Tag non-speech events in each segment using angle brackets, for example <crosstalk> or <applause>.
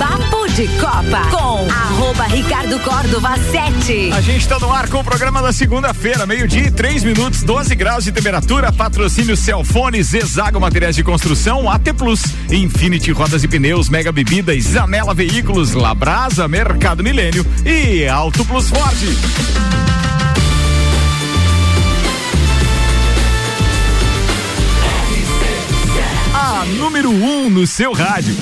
Papo de Copa com arroba Ricardo Córdova 7. A gente está no ar com o programa da segunda-feira, meio-dia e três minutos, 12 graus de temperatura, patrocínio Celfone, Zezago Materiais de Construção, AT Plus, Infinity Rodas e Pneus, Mega Bebidas, Zanela Veículos, Labrasa, Mercado Milênio e Auto Plus Ford. Número 1 um no seu rádio.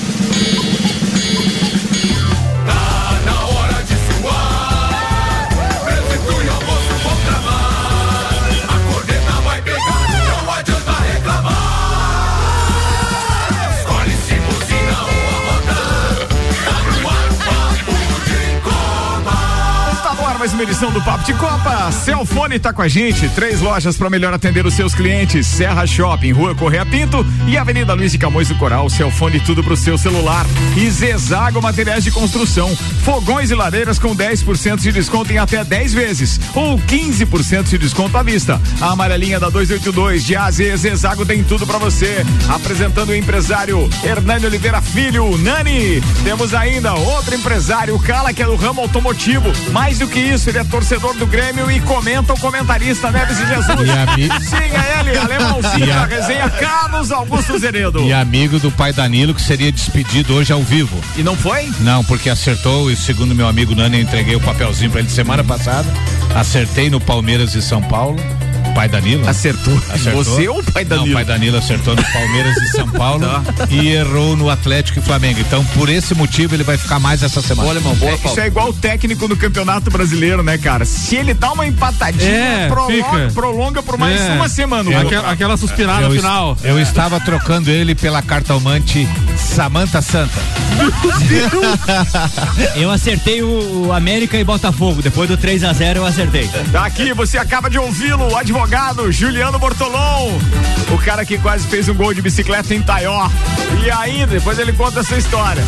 Mais uma edição do Papo de Copa. Celfone está com a gente. Três lojas para melhor atender os seus clientes: Serra Shopping, Rua Correia Pinto e Avenida Luiz de Camões do Coral. Celfone tudo pro seu celular. E Zezago Materiais de Construção. Fogões e lareiras com 10% de desconto em até 10 vezes ou 15% de desconto à vista. A amarelinha da 282 de AZ Zezago tem tudo para você. Apresentando o empresário Hernani Oliveira Filho, Nani. Temos ainda outro empresário, Cala, que é do ramo automotivo. Mais do que isso, ele é torcedor do Grêmio e comenta o comentarista Neves de Jesus. E ami... Sim, é ele, alemãozinho da resenha Carlos Augusto Zeredo. E amigo do pai Danilo que seria despedido hoje ao vivo. E não foi? Não, porque acertou e segundo meu amigo Nani, eu entreguei o papelzinho para ele semana passada. Acertei no Palmeiras e São Paulo pai Danilo? Acertou. acertou. Você ou o pai Danilo? Não, o pai Danilo acertou no Palmeiras e São Paulo tá. e errou no Atlético e Flamengo. Então, por esse motivo, ele vai ficar mais essa semana. Olha, irmão, boa, é, Isso é igual o técnico do Campeonato Brasileiro, né, cara? Se ele dá uma empatadinha, é, prolonga, prolonga, por mais é. uma semana. Eu, aquela, aquela suspirada eu, final. Eu estava trocando ele pela cartomante Samanta Santa. <laughs> eu acertei o, o, América e Botafogo. Depois do 3 a 0 eu acertei. Tá aqui, você acaba de ouvi-lo, advogado Juliano Bortolom. O cara que quase fez um gol de bicicleta em Taió. E ainda, depois ele conta essa história.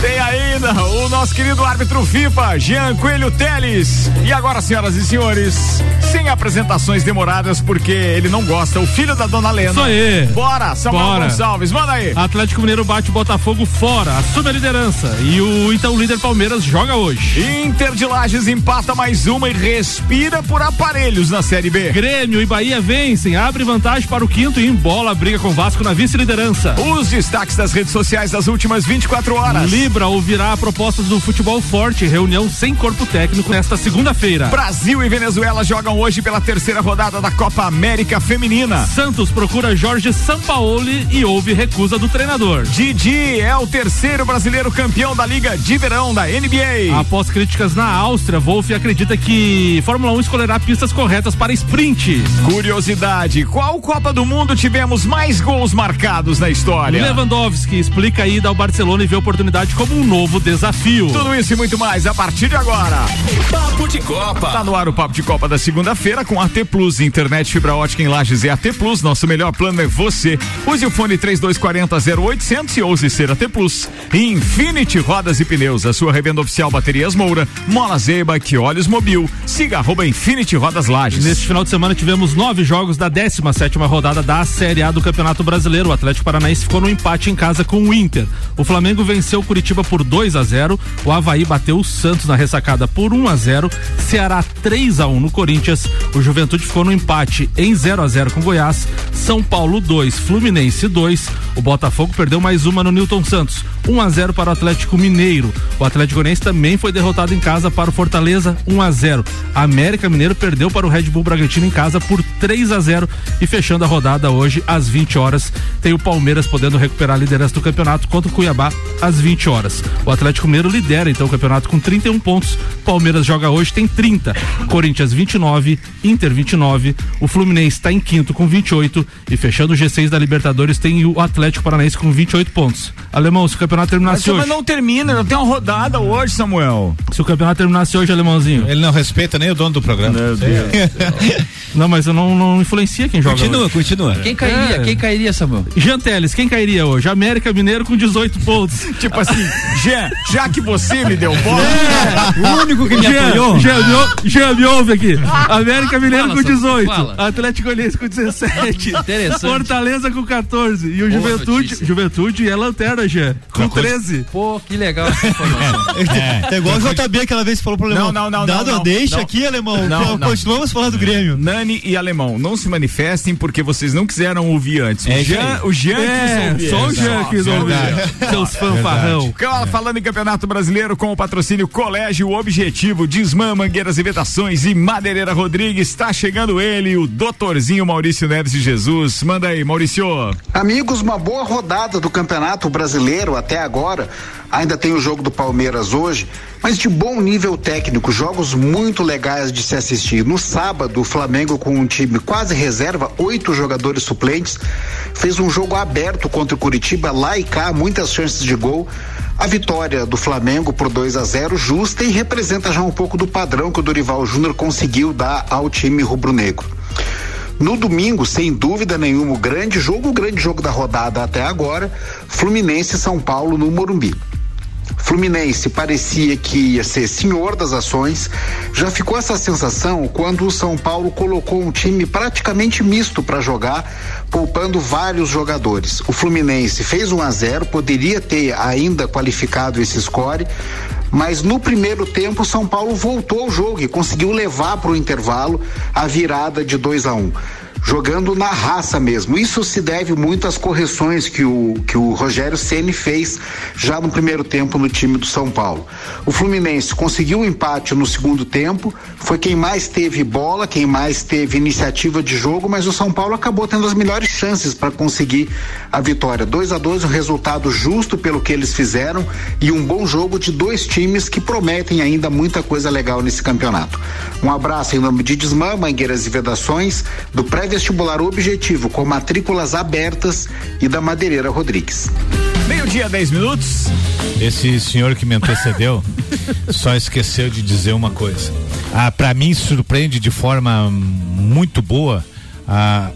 Tem ainda o nosso querido árbitro FIFA, Jean Coelho Teles. E agora, senhoras e senhores, sem apresentações demoradas, porque ele não gosta, o filho da dona Lena. Isso aí. Bora, Samuel Bora. Gonçalves, manda aí. Atlético Mineiro bate Botafogo fora, assume a liderança. E o então líder Palmeiras joga hoje. Inter de Lages empata mais uma e respira por aparelhos na Série B. Grêmio e Bahia vencem, abre vantagem para o quinto e embola a briga com Vasco na vice-liderança. Os destaques das redes sociais das últimas 24 horas. Libra ouvirá propostas do futebol forte, reunião sem corpo técnico nesta segunda-feira. Brasil e Venezuela jogam hoje pela terceira rodada da Copa América Feminina. Santos procura Jorge Sampaoli e houve recusa do treinador. Didi é o terceiro brasileiro campeão da Liga de Verão da NBA. Após críticas na Áustria, Wolff acredita que Fórmula 1 escolherá pistas corretas para sprint. Curiosidade: qual Copa do Mundo tivemos mais gols marcados na história? Lewandowski explica a ida ao Barcelona e vê a oportunidade como um novo desafio. Tudo isso e muito mais a partir de agora. Papo de Copa. Tá no ar o Papo de Copa da segunda-feira com AT Plus, internet fibra ótica em Lages e AT Plus. Nosso melhor plano é você. Use o fone 3240 0800 e ouse ser AT Plus. Infinity Rodas e Pneus, a sua revenda oficial Baterias Moura, Mola Zeiba, que Olhos Mobil. Siga arroba Infinity Rodas Lages. Neste final de semana tivemos nove jogos da 17 sétima rodada da Série A do Campeonato Brasileiro. O Atlético Paranaense ficou no empate em casa com o Inter. O Flamengo venceu Curitiba por 2 a 0. O Havaí bateu o Santos na ressacada por 1 a 0. Ceará 3 a 1 no Corinthians. O Juventude ficou no empate em 0 a 0 com Goiás. São Paulo 2, Fluminense 2. O Botafogo perdeu mais uma no Newton Santos. 1 a 0 para o Atlético Mineiro. O Atlético Goianiense também foi derrotado em casa para o Fortaleza 1 a 0. A América Mineiro perdeu para o Red Bull Bragantino em casa por 3 a 0 e fechando a rodada hoje às 20 horas tem o Palmeiras podendo recuperar a liderança do campeonato contra o Cuiabá às 20 horas. O Atlético Mineiro lidera então o campeonato com 31 pontos. Palmeiras joga hoje tem 30. Corinthians 29, Inter 29. O Fluminense está em quinto com 28 e fechando o G6 da Libertadores tem o Atlético Paranaense com 28 pontos. Alemão, se o campeonato terminasse mas, hoje. Mas não termina, não tem uma rodada hoje, Samuel. Se o campeonato terminasse hoje, alemãozinho. Ele não respeita nem o dono do programa. não, <laughs> Não, mas eu não, não influencia quem joga. Continua, hoje. continua. Quem cairia? É. Quem cairia, Samuel? Jean Teles, quem cairia hoje? América Mineiro com 18 pontos. <laughs> Tipo assim, Jean, já que você me deu <laughs> bola, O único que me Jean, apoiou. Jean, me ou- Jean, me ouve aqui. América Mineiro Fala, com Samuel, 18. fala. Atlético Goianiense com 17. Interessante. Fortaleza com 14. E o Boa Juventude. Juventude é lanterna, Jean, com Uma coisa- 13. Pô, que legal essa <laughs> informação. É igual o JB aquela vez que falou pro alemão. Não, não, não, Dado não, deixa não. aqui, alemão. Não, co- não. Continuamos falando do Grêmio. Nani e Alemão, não se manifestem porque vocês não quiseram ouvir antes. O É Jean, o Jean quis É, ouvir. só o. Jean quis ouvir. Seus fanfarrão. Cara, Falando em Campeonato Brasileiro com o patrocínio Colégio Objetivo, Desmã, Mangueiras e Vedações e Madeireira Rodrigues, está chegando ele, o doutorzinho Maurício Neves de Jesus. Manda aí, Maurício. Amigos, uma boa rodada do Campeonato Brasileiro até agora. Ainda tem o jogo do Palmeiras hoje, mas de bom nível técnico, jogos muito legais de se assistir. No sábado, o Flamengo com um time quase reserva, oito jogadores suplentes, fez um jogo aberto contra o Curitiba, lá e cá, muitas chances de gol. A vitória do Flamengo por 2 a 0 justa e representa já um pouco do padrão que o Dorival Júnior conseguiu dar ao time rubro-negro. No domingo, sem dúvida nenhuma, o grande jogo, o grande jogo da rodada até agora, Fluminense e São Paulo no Morumbi. Fluminense parecia que ia ser senhor das ações. Já ficou essa sensação quando o São Paulo colocou um time praticamente misto para jogar, poupando vários jogadores. O Fluminense fez 1 a 0, poderia ter ainda qualificado esse score, mas no primeiro tempo São Paulo voltou ao jogo e conseguiu levar para o intervalo a virada de 2 a 1. Um jogando na raça mesmo. Isso se deve muito às correções que o, que o Rogério Ceni fez já no primeiro tempo no time do São Paulo. O Fluminense conseguiu o empate no segundo tempo, foi quem mais teve bola, quem mais teve iniciativa de jogo, mas o São Paulo acabou tendo as melhores chances para conseguir a vitória. 2 a 2 um resultado justo pelo que eles fizeram e um bom jogo de dois times que prometem ainda muita coisa legal nesse campeonato. Um abraço em nome de Desmã, Mangueiras e Vedações, do pré-vestibular Objetivo, com matrículas abertas e da Madeireira Rodrigues. Meio-dia, 10 minutos. Esse senhor que me antecedeu <laughs> só esqueceu de dizer uma coisa. Ah, para mim surpreende de forma muito boa a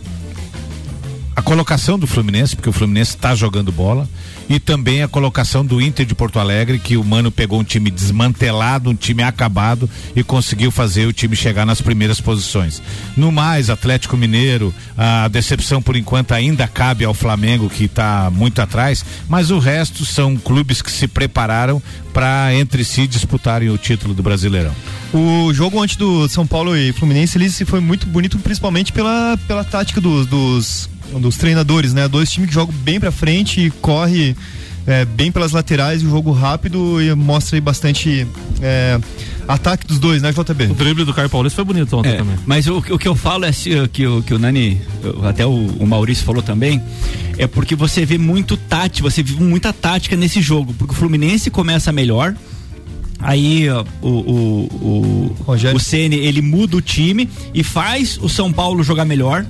a colocação do Fluminense, porque o Fluminense está jogando bola, e também a colocação do Inter de Porto Alegre, que o Mano pegou um time desmantelado, um time acabado e conseguiu fazer o time chegar nas primeiras posições. No mais, Atlético Mineiro, a decepção por enquanto ainda cabe ao Flamengo, que está muito atrás, mas o resto são clubes que se prepararam para entre si disputarem o título do Brasileirão. O jogo antes do São Paulo e Fluminense, ele se foi muito bonito, principalmente pela, pela tática dos, dos, dos treinadores, né? Dois times que jogam bem pra frente e corre é, bem pelas laterais, o jogo rápido e mostra aí bastante é, ataque dos dois, né, O JB? drible do Caio Paulista foi bonito ontem É, também. mas o, o que eu falo é que, o- que o Nani, até o, o Maurício falou também, é porque você vê muito tática, você vê muita tática nesse jogo, porque o Fluminense começa melhor. Aí ó, o, o, o, Rogério. o Ceni ele muda o time e faz o São Paulo jogar melhor.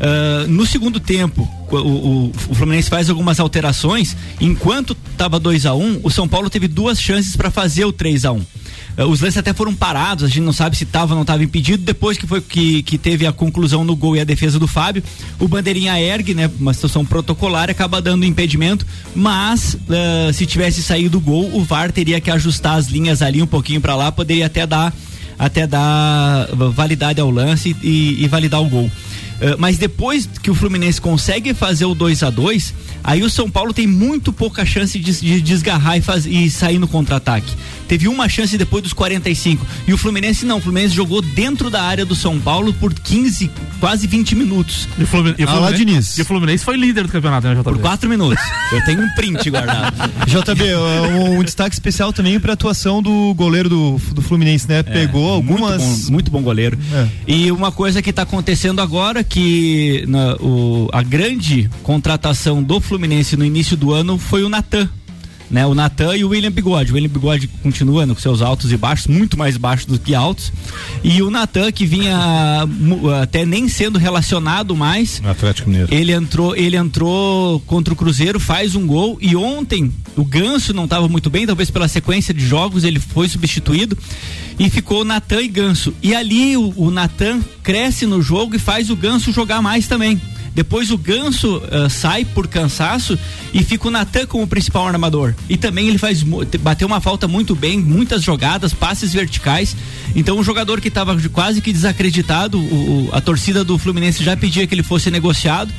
Ah, no segundo tempo, o, o- o Fluminense faz algumas alterações. Enquanto estava 2 a 1 o São Paulo teve duas chances para fazer o 3 a 1 Uh, os lances até foram parados, a gente não sabe se estava ou não estava impedido. Depois que foi que, que teve a conclusão no gol e a defesa do Fábio, o bandeirinha ergue, né? Uma situação protocolar, acaba dando impedimento. Mas uh, se tivesse saído o gol, o VAR teria que ajustar as linhas ali um pouquinho para lá, poderia até dar até dar validade ao lance e, e validar o gol. Uh, mas depois que o Fluminense consegue fazer o 2 a 2 aí o São Paulo tem muito pouca chance de, de desgarrar e, faz, e sair no contra-ataque. Teve uma chance depois dos 45. E o Fluminense não, o Fluminense jogou dentro da área do São Paulo por 15, quase 20 minutos. E o Fluminense, e o lá, Fluminense, Diniz. e o Fluminense foi líder do campeonato, né, JB? Por 4 minutos. Eu tenho um print guardado. <laughs> JB, um, um destaque especial também para a atuação do goleiro do, do Fluminense, né? Pegou algumas. Muito bom, muito bom goleiro. É. E uma coisa que está acontecendo agora que na- o- a grande contratação do Fluminense no início do ano foi o Natan. Né? O Natan e o William Bigode. O William Bigode continua com seus altos e baixos, muito mais baixos do que altos. E o Natan que vinha até nem sendo relacionado mais, No Atlético Mineiro. ele entrou, ele entrou contra o Cruzeiro, faz um gol e ontem o Ganso não estava muito bem, talvez pela sequência de jogos ele foi substituído e ficou Natan e Ganso. E ali o, o Natan cresce no jogo e faz o Ganso jogar mais também. Depois o Ganso ah, sai por cansaço e fica o Natan como principal armador. E também ele faz bateu uma falta muito bem, muitas jogadas, passes verticais. Então um jogador que estava quase que desacreditado, o- a torcida do Fluminense já pedia que ele fosse negociado.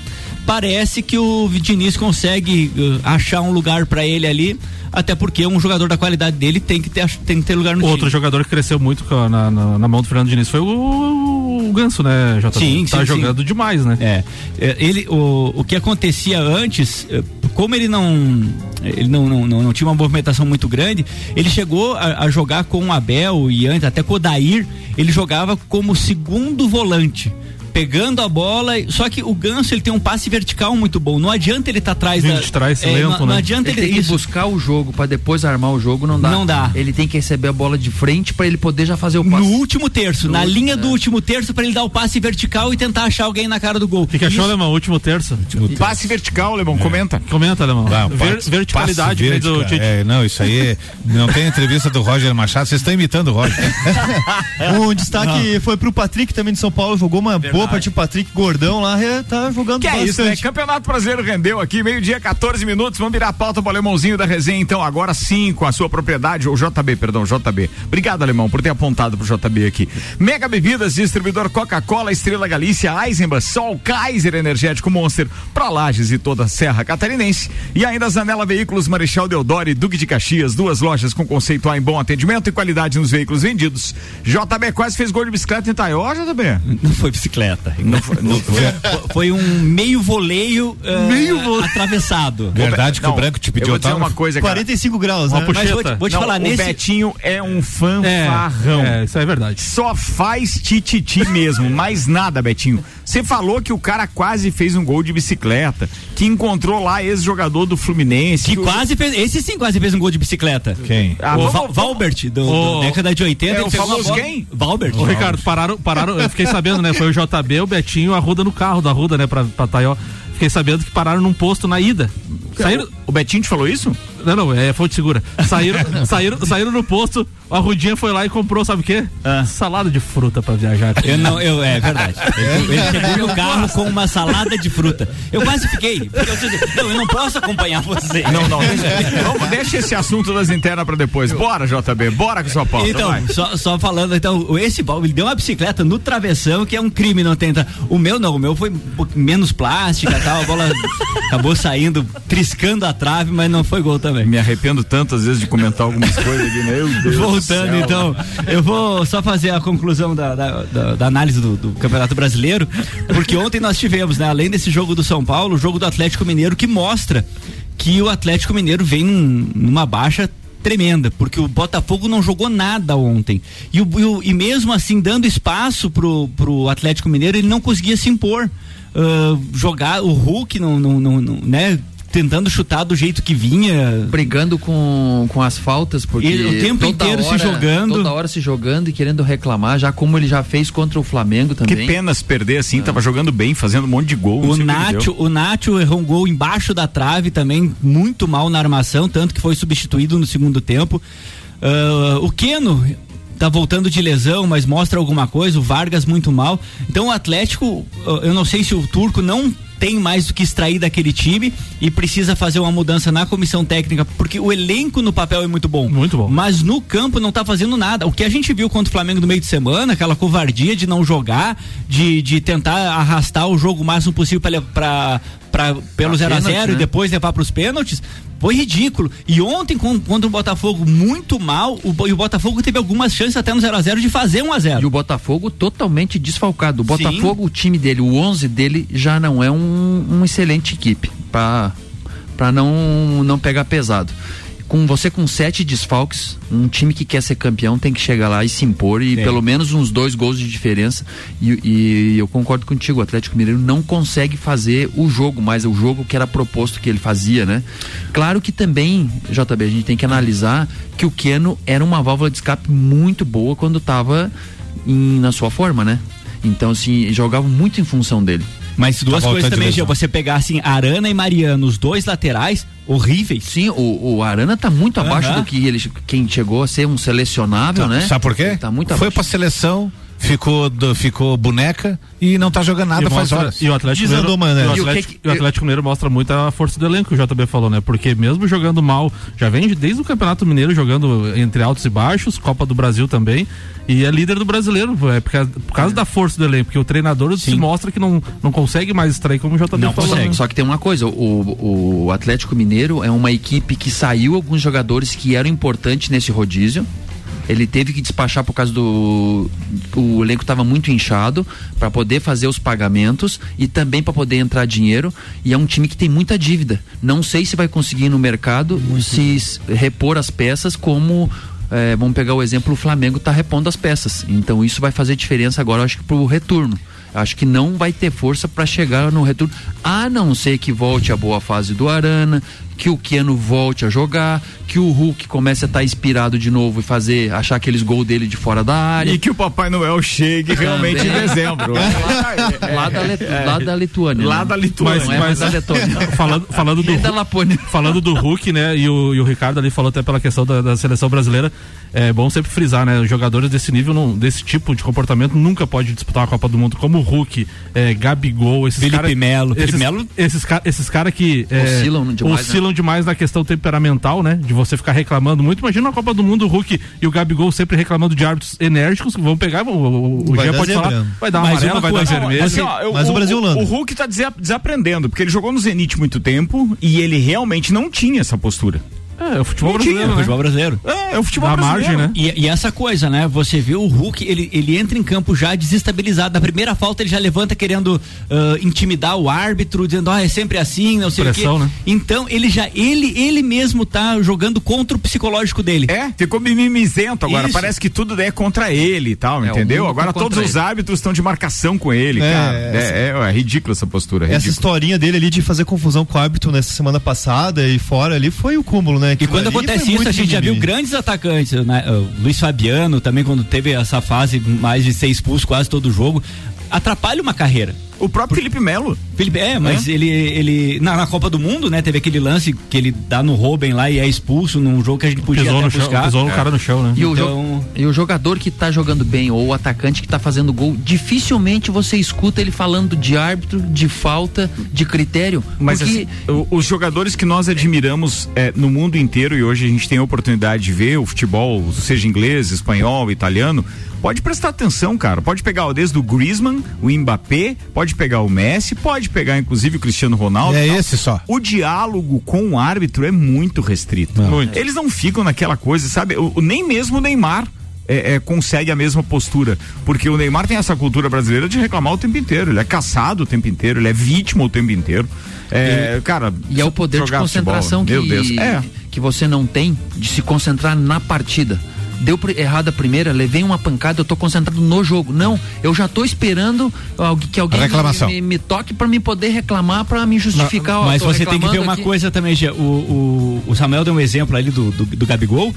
Parece que o Diniz consegue ah, achar um lugar para ele ali, até porque um jogador da qualidade dele tem que ter, tem que ter lugar no Outro time. jogador que cresceu muito na, na- na mão do Fernando Diniz foi o, o Ganso, né, JP? Sim, Tá sim, jogando demais, né? É, é, ele, o, o que acontecia antes, é, como ele não, ele não, não, não, não tinha uma movimentação muito grande, ele chegou a, a jogar com o Abel e antes até com o Dair, ele jogava como segundo volante. Pegando a bola, só que o Ganso ele tem um passe vertical muito bom. Não adianta ele estar atrás Vindo da. de trás, é, lento, não, não né? adianta Ele ele, tem que isso. buscar o jogo pra depois armar o jogo, não dá. Não dá. Ele tem que receber a bola de frente pra ele poder já fazer o passe. No último terço, No na último, linha do é. último terço, para ele dar o passe vertical e tentar achar alguém na cara do gol. O que, que achou, Alemão? Último terço? Passe vertical, Alemão, comenta. Comenta, Alemão. Ah, Ver- passe- verticalidade do. Tite. É, não, isso aí é- não tem entrevista do Roger Machado, vocês estão imitando o Roger. <laughs> Um destaque foi pro Patrick também de São Paulo, jogou uma boa O Patrick Gordão lá é, tá jogando Que é bastante. isso, né? Campeonato Brasileiro rendeu aqui, meio-dia, 14 minutos. Vamos virar a pauta pro alemãozinho da resenha, então, agora sim, com a sua propriedade, ou JB, perdão, JB. Obrigado, alemão, por ter apontado pro JB aqui. Mega Bebidas, distribuidor Coca-Cola, Estrela Galícia, Eisenbach, Sol, Kaiser Energético Monster, Prolages e toda a Serra Catarinense. E ainda Zanela Veículos, Marechal Deodoro e Duque de Caxias, duas lojas com conceito A em bom atendimento e qualidade nos veículos vendidos. JB quase fez gol de bicicleta em Taió, JB? Não foi bicicleta. Não foi, não <laughs> foi- foi um meio voleio, ah, atravessado. <laughs> Verdade que Não, o branco te Eu pediu vou dizer uma coisa, cara. 45 graus, Uma né? puxeta. Mas vou te, vou te Não, falar, o nesse. Betinho é um É, fanfarrão. é, isso é verdade. Só faz tititi mesmo, mais nada, Betinho. Você falou que o cara quase fez um gol de bicicleta, que encontrou lá ex-jogador do Fluminense. Que o- quase fez. Esse sim quase fez um gol de bicicleta. Quem? Ah, o vamos- Val- Valbert, do, Ô, do década de 80. é ele o famoso quem? Valbert. Ô, Ricardo, pararam, pararam, eu fiquei sabendo, né? Foi o JB, o Betinho, a Ruda no carro da Ruda, né, pra, pra Taió. Fiquei sabendo que pararam num posto na ida. Saíram. O Betinho te falou isso? Não, não, é fonte segura. Saíram, <laughs> saíram, saíram no posto, a Rudinha foi lá e comprou, sabe o quê? Salada de fruta pra viajar. Eu não, eu, é verdade. <laughs> Ele, ele chegou no carro com uma salada de fruta. Eu quase fiquei. Eu não, eu não posso acompanhar você. Não, não. Deixa, <laughs> vamos, deixa esse assunto das internas pra depois. Bora, JB, bora com sua pauta. Então, só, só falando, então, esse Val, ele deu uma bicicleta no travessão, que é um crime não tentar. O meu não, o meu foi menos plástica e tal, a bola acabou saindo, triscando a trave, mas não foi gol também. Me arrependo tanto, às vezes, de comentar algumas coisas aqui, meu Deus. do Voltando, então, eu vou só fazer a conclusão da, da, da- da análise do, do Campeonato Brasileiro, porque ontem nós tivemos, né, além desse jogo do São Paulo, o jogo do Atlético Mineiro que mostra que o Atlético Mineiro vem num- numa baixa tremenda, porque o Botafogo não jogou nada ontem. E, o, e o- e mesmo assim, dando espaço pro, pro Atlético Mineiro, ele não conseguia se impor. Ah, jogar o Hulk, não, não, não, não, né? Tentando chutar do jeito que vinha. Brigando com, com as faltas, porque. Ele o tempo toda inteiro se hora- jogando. Toda hora se jogando e querendo reclamar, já como ele já fez contra o Flamengo Que também. pena se perder assim, tava jogando bem, fazendo um monte de gol. O que Nacho, o Nacho errou um gol embaixo da trave também, muito mal na armação, tanto que foi substituído no segundo tempo. Ah, o Keno tá voltando de lesão, mas mostra alguma coisa, o Vargas muito mal. Então o Atlético, ah, eu não sei se o Turco não tem mais do que extrair daquele time e precisa fazer uma mudança na comissão técnica, porque o elenco no papel é muito bom. Muito bom. Mas no campo não tá fazendo nada. O que a gente viu contra o Flamengo no meio de semana, aquela covardia de não jogar, de, de tentar arrastar o jogo o máximo possível pra, pelo Pra 0 a 0 pênalti, e né? depois levar pros pênaltis, foi ridículo. E ontem, contra o Botafogo muito mal, o, e o Botafogo teve algumas chances até no 0 a 0 de fazer 1 a 0 E o Botafogo totalmente desfalcado. O Sim. Botafogo, o time dele, o 11 dele, já não é um, uma excelente equipe para para não não pegar pesado. Com você com sete desfalques, um time que quer ser campeão tem que chegar lá e se impor e É. pelo menos uns dois gols de diferença. E, e eu concordo contigo, o Atlético Mineiro não consegue fazer o jogo, mas o jogo que era proposto que ele fazia, né? Claro que também, JB, a gente tem que analisar que o Keno era uma válvula de escape muito boa quando estava na sua forma, né? Então, assim, jogavam muito em função dele. Mas duas Tá coisas também, Gil. lesão. Você pegar assim, Arana e Mariano, os dois laterais, horríveis. Sim, o, o Arana tá muito abaixo do que ele quem chegou a ser um selecionável, né? Sabe por quê? Tá muito Foi abaixo. pra seleção, ficou, do- ficou boneca e não tá jogando nada E faz mostra- horas. E o Atlético Mineiro, e né? E o Atlético, que que- e o Atlético Mineiro mostra muito a força do elenco que o JB falou, né? Porque mesmo jogando mal, já vem de- desde o Campeonato Mineiro jogando entre altos e baixos, Copa do Brasil também, e é líder do brasileiro, é por causa, por causa da força do elenco, porque o treinador se mostra que não, não consegue mais extrair como o JB Não falou. consegue. né? Só que tem uma coisa, o, o Atlético Mineiro é uma equipe que saiu alguns jogadores que eram importantes nesse rodízio. Ele teve que despachar por causa do. O elenco estava muito inchado para poder fazer os pagamentos e também para poder entrar dinheiro. E é um time que tem muita dívida. Não sei se vai conseguir no mercado se s- repor as peças como. eh, vamos pegar o exemplo, o Flamengo está repondo as peças. Então isso vai fazer diferença agora, acho que para o retorno. Acho que não vai ter força para chegar no retorno, a não ser que volte a boa fase do Arana, que o Keno volte a jogar, que o Hulk comece a estar inspirado de novo e fazer achar aqueles gols dele de fora da área. E que o Papai Noel chegue realmente em Também. dezembro. <laughs> lá, da Letu- lá da Lituânia. Lá né? da Lituânia. Não é mais da Letônia. <laughs> falando, falando do Lapônia. falando do Hulk, né? E o, e o Ricardo ali falou até pela questão da, da seleção brasileira. É bom sempre frisar, né? Os jogadores desse nível, não- desse tipo de comportamento, nunca pode disputar a Copa do Mundo, como o Hulk, é, Gabigol, esses Felipe caras. Melo. Felipe Esses, Melo- esses, ca- esses caras que é, Oscilam demais, oscilam demais na questão temperamental, né? De você ficar reclamando muito. Imagina na Copa do Mundo o Hulk e o Gabigol sempre reclamando de árbitros enérgicos. Vão pegar, o, o, o Vai Jean dar pode zebra. falar, vai dar uma Mais amarela, uma vai coisa, dar vermelho. Assim, ó, Mas o Brasil o, Holanda. o Hulk tá desa- desaprendendo, porque ele jogou no Zenit muito tempo e ele realmente não tinha essa postura. É, o futebol tinha, brasileiro, O né? futebol brasileiro. É, é o futebol Da brasileiro. margem, né? E, e essa coisa, né? Você vê o Hulk, ele, ele entra em campo já desestabilizado. Na primeira falta ele já levanta querendo ah, intimidar o árbitro, dizendo, ah, é sempre assim, não sei Pressão, o quê. né? Então ele já, ele, ele mesmo tá jogando contra o psicológico dele. É, ficou mimimizento agora. Isso. Parece que tudo é contra ele e tal, É, o entendeu? Agora tá todos os ele. árbitros estão de marcação com ele, É, cara. É, é, é ridícula essa postura. é Essa historinha dele ali de fazer confusão com o árbitro nessa semana passada e fora ali foi o cúmulo, né? E Aquilo quando acontece foi isso, a gente já viu grandes atacantes, né? Luiz Fabiano também, quando teve essa fase mais de ser expulso quase todo jogo, atrapalha uma carreira. O próprio Felipe Melo. Felipe, é, mas ele, ele na, na Copa do Mundo, né, teve aquele lance que ele dá no Robin lá e é expulso num jogo que a gente podia Pisou até no, chão, buscar. pisou no cara no chão, né? E, o jo- Então- e o jogador que tá jogando bem, ou o atacante que tá fazendo gol, dificilmente você escuta ele falando de árbitro, de falta, de critério. Mas porque assim, os jogadores que nós admiramos é, no mundo inteiro e hoje a gente tem a oportunidade de ver o futebol, seja inglês, espanhol, italiano, pode prestar atenção, cara. Pode pegar desde o Griezmann, o Mbappé, pode pegar o Messi, pode pegar inclusive o Cristiano Ronaldo. É e tal. esse só. O diálogo com o árbitro é muito restrito. Muito. Eles não ficam naquela coisa, sabe? O- o- nem mesmo o Neymar. é, é, consegue a mesma postura. Porque o Neymar tem essa cultura brasileira de reclamar o tempo inteiro. Ele é caçado o tempo inteiro, ele é vítima o tempo inteiro. É, cara, E é o poder de concentração futebol, meu Deus. que, É. que você não tem de se concentrar na partida. Deu errado a primeira, levei uma pancada, eu tô concentrado no jogo. Não, eu já tô esperando que alguém me, me, me toque pra me poder reclamar, pra me justificar. Mas você tem que ver uma aqui. coisa também, Gê. O, o, o Samuel deu um exemplo ali do, do, do Gabigol.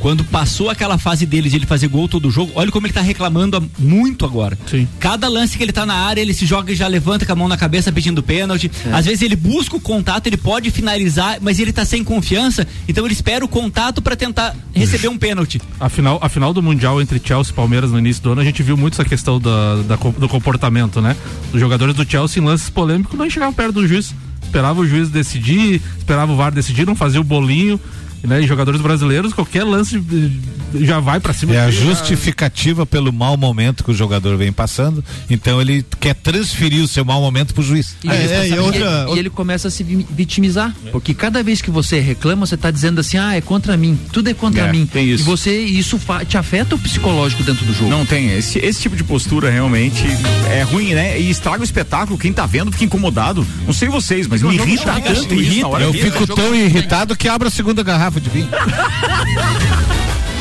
Quando passou aquela fase dele de ele fazer gol todo jogo, olha como ele tá reclamando muito agora. Sim. Cada lance que ele tá na área, ele se joga e já levanta com a mão na cabeça pedindo pênalti. Às vezes ele busca o contato, ele pode finalizar, mas ele tá sem confiança, então ele espera o contato pra tentar receber um pênalti. A final, a final do Mundial entre Chelsea e Palmeiras no início do ano, a gente viu muito essa questão da, da do comportamento, né? Os jogadores do Chelsea em lances polêmicos não chegavam perto do juiz. Esperava o juiz decidir, esperava o VAR decidir, não fazia o bolinho. Né? E jogadores brasileiros, qualquer lance eh, já vai pra cima. É a dele, já- justificativa pelo mau momento que o jogador vem passando, então ele quer transferir o seu mau momento pro juiz. E, É, ele- é, e outra- e ele começa a se vi- vitimizar. Porque cada vez que você reclama, você tá dizendo assim, ah, é contra mim. Tudo é contra É, mim. tem isso. E você, isso te afeta o psicológico dentro do jogo. Não tem. Esse, esse tipo de postura realmente é ruim, né? E estraga o espetáculo. Quem tá vendo fica incomodado. Não sei vocês, mas me irrita tanto isso na hora. Eu fico tão irritado que abro a segunda garrafa de vinho. <laughs>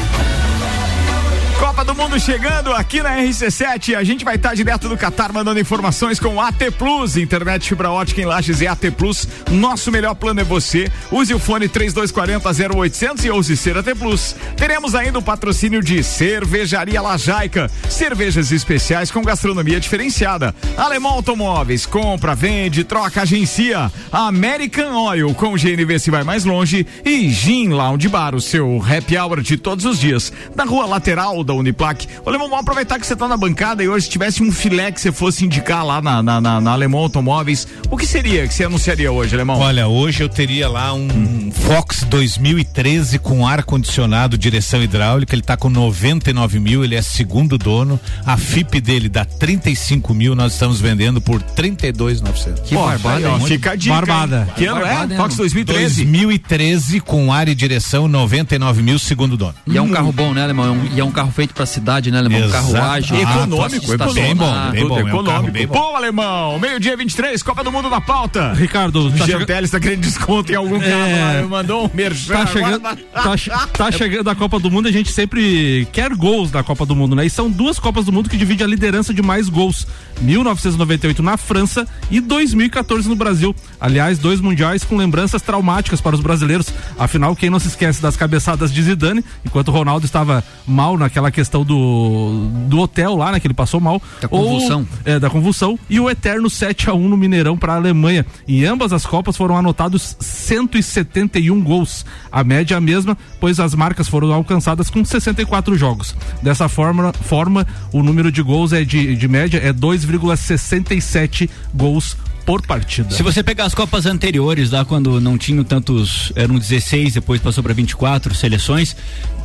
Copa do Mundo chegando aqui na RC7. A gente vai estar direto do Catar mandando informações com AT Plus, internet fibra ótica em Lages e AT Plus. Nosso melhor plano é você. Use o fone 3240 0800 e ouse ser AT Plus. Teremos ainda o patrocínio de Cervejaria Lajaica, cervejas especiais com gastronomia diferenciada. Alemão Automóveis, compra, vende, troca, agencia. American Oil com GNV se vai mais longe e Gin Lounge Bar, o seu happy hour de todos os dias. Na rua lateral da Uniplac. Ô, Alemão, vamos aproveitar que você tá na bancada e hoje se tivesse um filé que você fosse indicar lá na, na, na, na Alemão Automóveis, o que seria que você anunciaria hoje, Alemão? Olha, hoje eu teria lá um Fox 2013 com ar condicionado, direção hidráulica. Ele tá com 99 mil, ele é segundo dono. A FIP dele dá 35 mil, nós estamos vendendo por 32,900. Que Ó, barbada, aí? Fica a dica. Barbada. hein? Que ano Barbada, é? Fox irmão? 2013. 2013 com ar e direção 99 mil, segundo dono. E é um carro bom, né, Alemão? É um- E é um carro feito pra cidade, né, Alemão? Carro Exato. ágil. Econômico, econômico. Bem bom, bem bom, é um carro econômico. bem bom. Bom, alemão, meio-dia 23, Copa do Mundo na pauta. Ricardo, tá, Jean chega- Teles tá querendo desconto em algum carro É. lá, mandou um merchan. tá chegando, tá- tá, tá chegando a Copa do Mundo, a gente sempre quer gols da Copa do Mundo, né? E são duas Copas do Mundo que dividem a liderança de mais gols. 1998 na França e 2014 no Brasil. Aliás, dois mundiais com lembranças traumáticas para os brasileiros. Afinal, quem não se esquece das cabeçadas de Zidane, enquanto o Ronaldo estava mal naquela questão do, do hotel lá, né? Que ele passou mal. Da convulsão. Ou, é, da convulsão. E o eterno 7 a 1 no Mineirão para a Alemanha. Em ambas as Copas foram anotados 171 gols. A média é a mesma, pois as marcas foram alcançadas com 64 jogos. Dessa forma, forma o número de gols é de, de média é 2,67 gols por partida. Se você pegar as Copas anteriores, lá quando não tinham tantos, eram 16, depois passou para 24 seleções,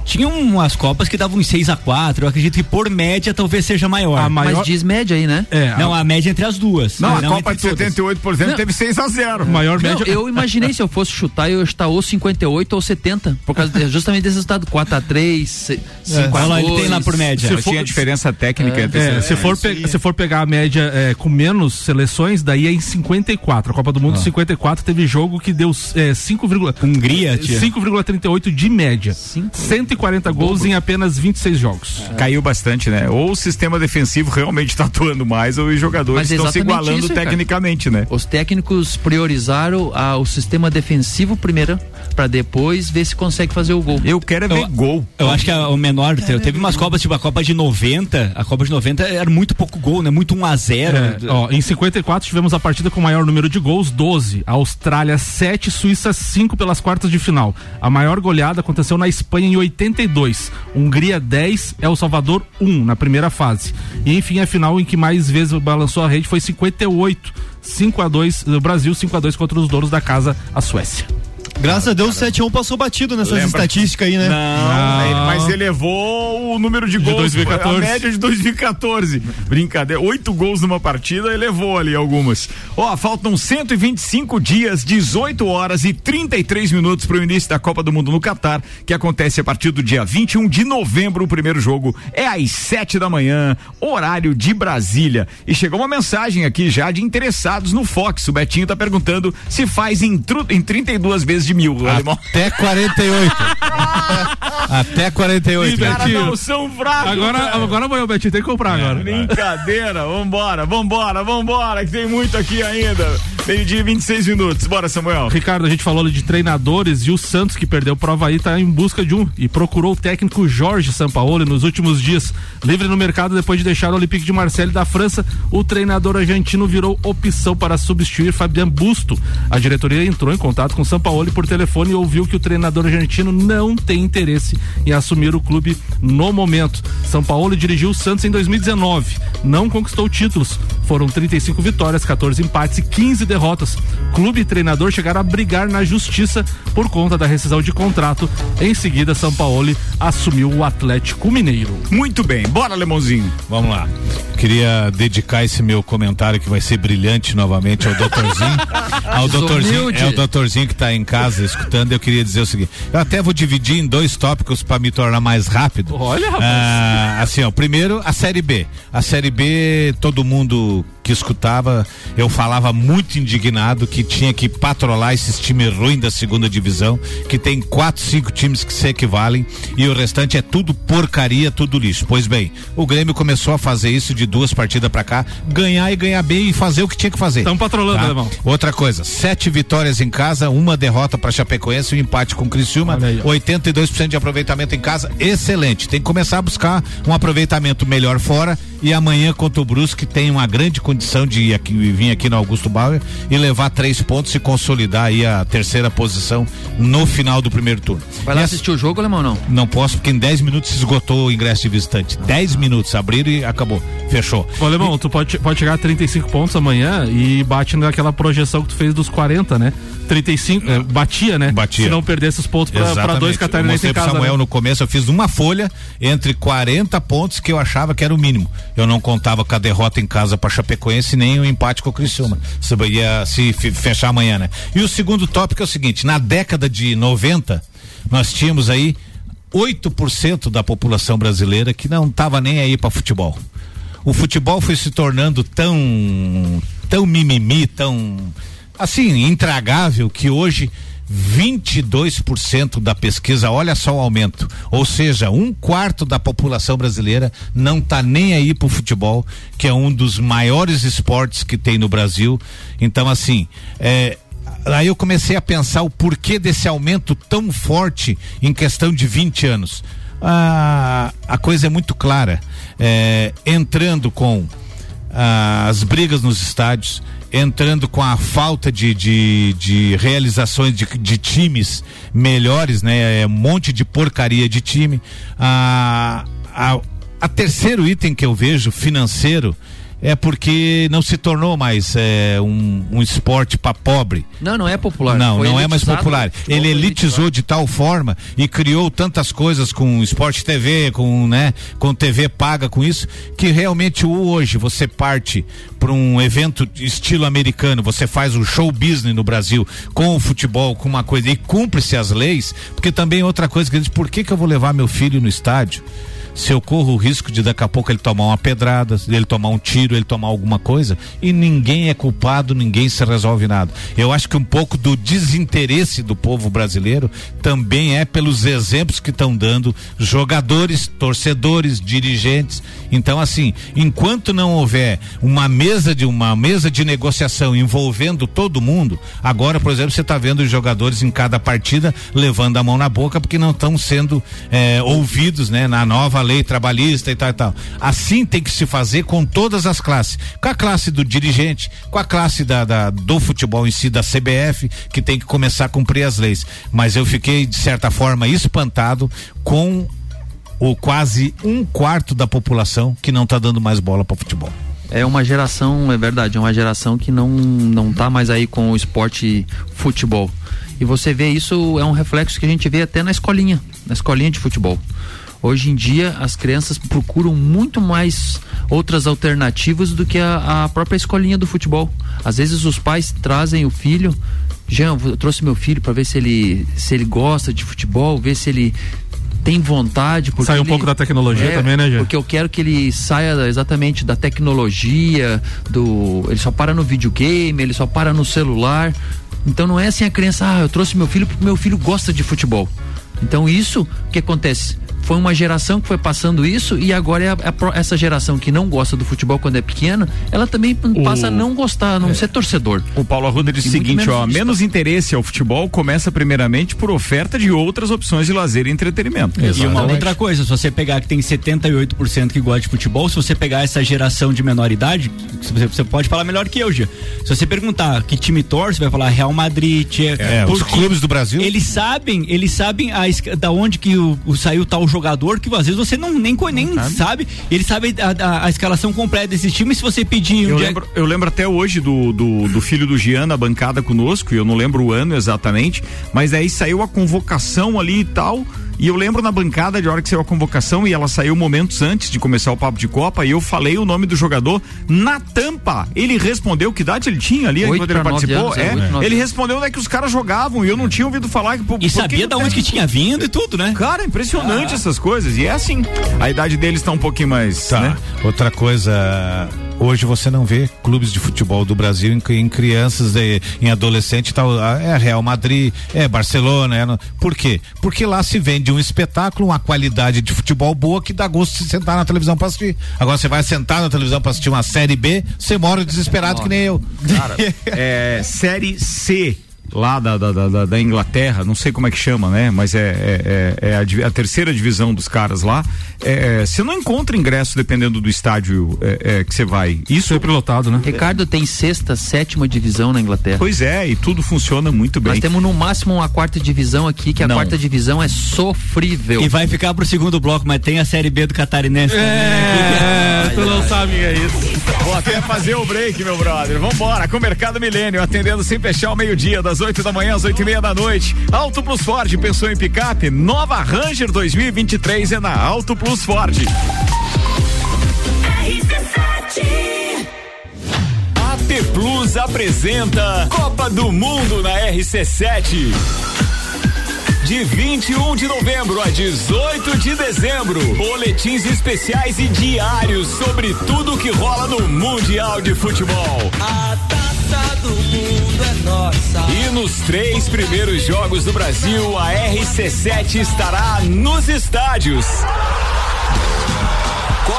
tinham umas Copas que davam uns 6 a 4 Eu acredito que por média talvez seja maior. A maior- Mas diz média aí, né? É, Não, a a média entre as duas. Não, a Copa de todas. 78, por exemplo, Não. teve 6 a 0 maior Não, média. eu imaginei se eu fosse chutar, eu ia estar ou 58 ou 70. Por causa de- justamente desse resultado 4x3, 5x2. Olha lá, ele tem lá por média. Se for- tinha diferença técnica entre É, esses- se, for pe- se for pegar a média é, com menos seleções, daí é em 54. A Copa do Mundo 54 teve jogo que deu é, 5, Hungria, tia. 5,38 de média. 140 gols em apenas 26 jogos. Caiu bastante, né? Ou o sistema defensivo realmente <laughs> tá atuando mais, ou os jogadores Mas estão se igualando isso, cara. tecnicamente, né? Os técnicos priorizaram ah, o sistema defensivo primeiro, pra depois ver se consegue fazer o gol. Eu quero é ver Eu- gol. Eu acho que a- o menor, te- teve umas Copas, tipo a Copa de 90, a Copa de 90 era muito pouco gol, né? Muito 1 a 0 É, ó, em 54 tivemos a partida com o maior número de gols, 12. A Austrália 7, Suíça 5 pelas quartas de final. A maior goleada aconteceu na Espanha em 82. Hungria 10, El Salvador 1 na primeira fase. E enfim, a final em que mais vezes balançou a rede foi 58. 5 a 2 o Brasil 5 a 2 contra os donos da casa, a Suécia. Graças a Deus, o 7x1 passou batido nessas Lembra- estatísticas aí, né? Não, ele- mas elevou o número de gols. 2014. A média de 2014. Brincadeira. Oito gols numa partida, elevou ali algumas. Ó, faltam 125 dias, 18 horas e 33 minutos para o início da Copa do Mundo no Catar, que acontece a partir do dia 21 de novembro. O primeiro jogo é às 7 da manhã, horário de Brasília. E chegou uma mensagem aqui já de interessados no Fox. O Betinho tá perguntando se faz em, em 32 vezes de mil, o alemão. Até 48. Até 48. Ih? Cara, Betinho. não são fracos. Agora, cara. agora o Betinho tem que comprar agora. Brincadeira, vambora, vambora, vambora, que tem muito aqui ainda. Meio-dia e 26 minutos. Bora, Samuel. Ricardo, a gente falou ali de treinadores e o Santos que perdeu prova aí tá em busca de um e procurou o técnico Jorge Sampaoli nos últimos dias. Livre no mercado depois de deixar o Olympique de Marseille da França, o treinador argentino virou opção para substituir Fabian Busto. A diretoria entrou em contato com Sampaoli por telefone e ouviu que o treinador argentino não tem interesse em assumir o clube no momento. Sampaoli dirigiu o Santos em 2019, não conquistou títulos, Foram 35 vitórias, 14 empates e 15 derrotas. Clube e treinador chegaram a brigar na justiça por conta da rescisão de contrato. Em seguida, São Paulo assumiu o Atlético Mineiro. Muito bem, bora, Lemãozinho. Vamos lá. Queria dedicar esse meu comentário que vai ser brilhante novamente ao doutorzinho. <laughs> ao doutorzinho, é o doutorzinho que está em casa escutando. Eu queria dizer o seguinte: eu até vou dividir em dois tópicos para me tornar mais rápido. Olha, rapaz. Ah, assim, ó, primeiro a série B. A série B, todo mundo que escutava, eu falava muito indignado que tinha que patrolar esses times ruins da segunda divisão, que tem quatro, cinco times que se equivalem e o restante é tudo porcaria, tudo lixo. Pois bem, o Grêmio começou a fazer isso de duas partidas pra cá, ganhar e ganhar bem e fazer o que tinha que fazer. Tão patrolando, Alemão. Outra coisa, sete vitórias em casa, uma derrota para Chapecoense, um empate com o Criciúma, Olha aí, ó. 82% de aproveitamento em casa, excelente. Tem que começar a buscar um aproveitamento melhor fora e amanhã contra o Brusque tem uma grande condição de ir aqui, vir aqui no Augusto Bauer e levar três pontos e consolidar aí a terceira posição no final do primeiro turno. Vai lá Essa- assistir o jogo, Alemão, não? não posso, porque em 10 minutos se esgotou o ingresso de visitante. 10 minutos, abriram e acabou. Fechou. Ô, Alemão, tu pode, pode chegar a 35 pontos amanhã e bate naquela projeção que tu fez dos 40, né? 35, é, batia, né? Batia. Se não perdesse os pontos Exatamente. dois Eu catarinenses em casa. Samuel né? no começo, eu fiz uma folha entre 40 pontos que eu achava que era o mínimo. Eu não contava com a derrota em casa para Chapecoense nem o empate com o Criciúma. Se ia se fe- fechar amanhã, né? E o segundo tópico é o seguinte, na década de 90, nós tínhamos aí 8% da população brasileira que não estava nem aí para futebol. O futebol foi se tornando tão tão mimimi, tão assim, intragável que hoje 22% da pesquisa, olha só o aumento. Ou seja, um quarto da população brasileira não tá nem aí pro futebol, que é um dos maiores esportes que tem no Brasil. Então, assim, é, aí eu comecei a pensar o porquê desse aumento tão forte em questão de 20 anos. Ah, a coisa é muito clara. É, entrando com ah, as brigas nos estádios, entrando com a falta de, de, de realizações de, de times melhores, né? É um monte de porcaria de time. Ah, a, a terceiro item que eu vejo financeiro é porque não se tornou mais é, um, um esporte para pobre. Não, não é popular. Não, Foi não é mais popular. Ele elitizou de tal forma e criou tantas coisas com Esporte TV, com, né, com TV paga com isso, que realmente hoje você parte para um evento estilo americano, você faz um show business no Brasil com o futebol, com uma coisa e cumpre-se as leis, porque também outra coisa que diz, por que que eu vou levar meu filho no estádio? Se eu corro o risco de daqui a pouco ele tomar uma pedrada, ele tomar um tiro, ele tomar alguma coisa, e ninguém é culpado, ninguém se resolve nada. Eu acho que um pouco do desinteresse do povo brasileiro também é pelos exemplos que estão dando jogadores, torcedores, dirigentes. Então, assim, enquanto não houver uma mesa de uma mesa de negociação envolvendo todo mundo, agora, por exemplo, você está vendo os jogadores em cada partida levando a mão na boca porque não estão sendo eh, ouvidos, né, na nova lei trabalhista e tal e tal. Assim tem que se fazer com todas as classes, com a classe do dirigente, com a classe da, da- do futebol em si, da CBF, que tem que começar a cumprir as leis. Mas eu fiquei de certa forma espantado com o quase um quarto da população que não está dando mais bola para futebol. É uma geração, é verdade, é uma geração que não, não tá mais aí com o esporte futebol. E você vê isso, é um reflexo que a gente vê até na escolinha, na escolinha de futebol. Hoje em dia, as crianças procuram muito mais outras alternativas do que a, a própria escolinha do futebol. Às vezes os pais trazem o filho, Jean, eu trouxe meu filho para ver se ele, se ele gosta de futebol, ver se ele tem vontade. porque Sai um ele- pouco da tecnologia É, também, né, Jean? Porque eu quero que ele saia exatamente da tecnologia, do. Ele só para no videogame, ele só para no celular. Então não é assim a criança, ah, eu trouxe meu filho porque meu filho gosta de futebol. Então isso, o que acontece? Foi uma geração que foi passando isso e agora é a- a pro- essa geração que não gosta do futebol quando é pequena, ela também passa a não gostar, a não ser torcedor. O Paulo Arruda disse o seguinte, menos ó, menos interesse ao futebol começa primeiramente por oferta de outras opções de lazer e entretenimento. E uma outra coisa, se você pegar que tem 78% que gosta de futebol, se você pegar essa geração de menor idade, se você, você pode falar melhor que eu, Gia. Se você perguntar que time torce, vai falar Real Madrid. Tia, É, os clubes do Brasil. Eles sabem, eles sabem a, da onde que o, o- saiu tal jogador que às vezes você não nem, nem sabe. Ele sabe a, a- a escalação completa desse time. Se você pedir um Eu dia- lembro, eu lembro até hoje do, do, do filho do Gian na bancada conosco, e eu não lembro o ano exatamente, mas aí saiu a convocação ali e tal. E eu lembro na bancada de hora que saiu a convocação e ela saiu momentos antes de começar o papo de Copa e eu falei o nome do jogador na tampa. Ele respondeu que idade ele tinha ali quando ele participou. anos, é, é, ele respondeu onde é que os caras jogavam e eu não tinha ouvido falar que por- E sabia da onde que tinha vindo e tudo, né? Cara, impressionante essas coisas. E é assim. A idade deles tá um pouquinho mais. Tá. Né? Outra coisa, hoje você não vê clubes de futebol do Brasil em, em crianças, de- em adolescente, tal, ah, é Real Madrid, é Barcelona, é, no- por quê? Porque lá se vende um espetáculo, uma qualidade de futebol boa que dá gosto de sentar na televisão pra assistir. Agora você vai sentar na televisão pra assistir uma série B, você mora desesperado que nem eu. Cara, <laughs> é, série C lá da, da, da, da Inglaterra, não sei como é que chama, né? Mas é, é, é- é a, a terceira divisão dos caras lá. É, Você não encontra ingresso dependendo do estádio é, é, que você vai. Isso Sempre lotado, né? Ricardo tem sexta, sétima divisão na Inglaterra. Pois é, e tudo funciona muito bem. Nós temos no máximo uma quarta divisão aqui, que a Não. quarta divisão é sofrível. E vai ficar pro segundo bloco, mas tem a Série B do Catarinense. É, tu não sabe o que é isso. Vou até fazer o break, meu brother. Vambora, com o Mercado Milênio, atendendo sem fechar ao meio-dia, das 8 da manhã às 8 e meia da noite. Auto Plus Ford, pensou em picape? Nova Ranger 2023 é na Auto Plus Ford. AT Plus apresenta Copa do Mundo na RC7. De 21 de novembro a 18 de dezembro. Boletins especiais e diários sobre tudo que rola no Mundial de Futebol. A do mundo é nossa. E nos três primeiros jogos do Brasil, a RC7 estará nos estádios.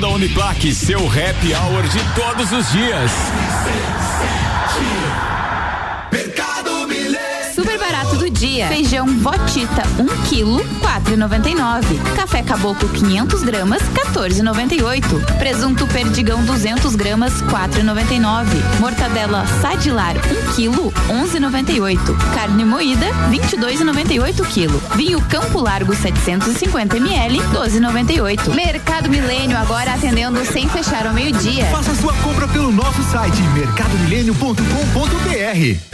da Uniplaque. Seu happy hour de todos os dias. Do dia. Feijão Votita, 1 quilo, 4,99. Café Caboclo 500 gramas, 14,98. Presunto Perdigão 200 gramas, 4,99. Mortadela Sadilar, 1 quilo, 11,98. Carne moída, 22,98 quilo. Vinho Campo Largo 750 ml, 12,98. Mercado Milênio agora atendendo sem fechar ao meio-dia. Faça sua compra pelo nosso site mercadomilênio.com.br.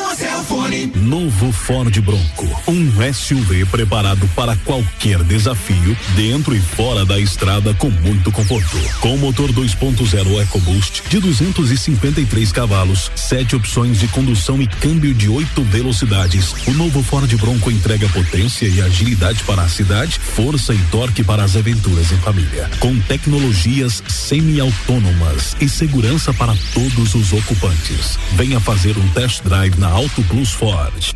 Novo Ford Bronco, um SUV preparado para qualquer desafio, dentro e fora da estrada com muito conforto. Com motor 2.0 EcoBoost de 253 cavalos, sete opções de condução e câmbio de oito velocidades. O novo Ford Bronco entrega potência e agilidade para a cidade, força e torque para as aventuras em família. Com tecnologias semi-autônomas e segurança para todos os ocupantes. Venha fazer um test drive na Auto Plus Ford.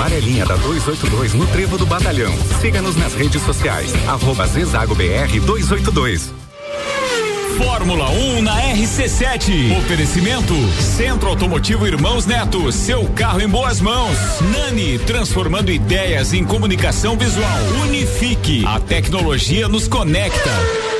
Amarelinha da 282 no Trevo do Batalhão. Siga-nos nas redes sociais. Arroba Zezago BR 282. Fórmula 1 na RC7. Oferecimento Centro Automotivo Irmãos Neto. Seu carro em boas mãos. Nani, transformando ideias em comunicação visual. Unifique. A tecnologia nos conecta.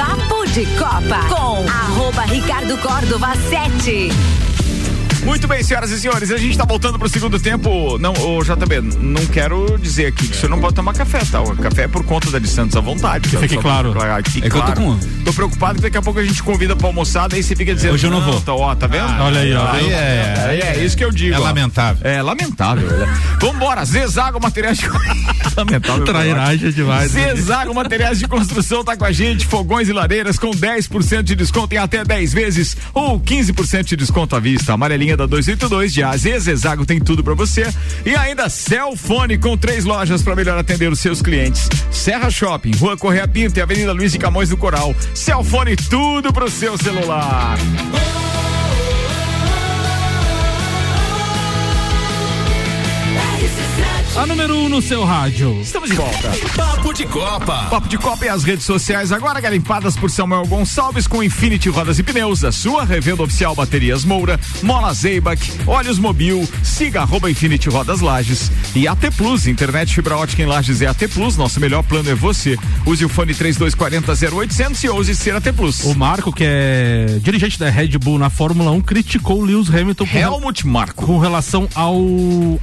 Papo de Copa com arroba Ricardo Córdova 7. Muito bem, senhoras e senhores, a gente tá voltando pro segundo tempo. Não, ô JB, não quero dizer aqui que você não pode tomar café, tá? O café é por conta da de Santos à vontade. Que fique Só- claro. Aqui, É que eu tô claro. com- Tô preocupado que daqui a pouco a gente convida pra almoçar, daí você fica dizendo. Hoje eu não vou. Tá, ó, tá vendo? Ah, olha aí, ó. Aí é, é, é isso que eu digo. É ó. lamentável. É lamentável. né? Vambora, Zezago Materiais de. <laughs> lamentável. Trairagem é demais. né? Zezago Materiais de Construção tá com a gente, fogões e lareiras com 10% de desconto em até 10 vezes ou 15% de desconto à vista. Amarelinha da 282 de AZ, Zezago tem tudo pra você. E ainda Celfone com três lojas para melhor atender os seus clientes. Serra Shopping, Rua Correia Pinto e Avenida Luiz de Camões do Coral. Celfone tudo pro seu celular. A número 1 um no seu rádio. Estamos de volta. Papo de Copa. Papo de Copa e as redes sociais agora garimpadas por Samuel Gonçalves com Infinity Rodas e Pneus, a sua revenda oficial Baterias Moura, Mola Zeibac, Olhos Mobil, siga arroba Infinity Rodas Lages e AT Plus, internet fibra ótica em Lages é AT Plus, nosso melhor plano é você. Use o fone 3240 0800 e ouse ser AT Plus. O Marco, que é dirigente da Red Bull na Fórmula 1, criticou o Lewis Hamilton com, Helmut Marko. com relação ao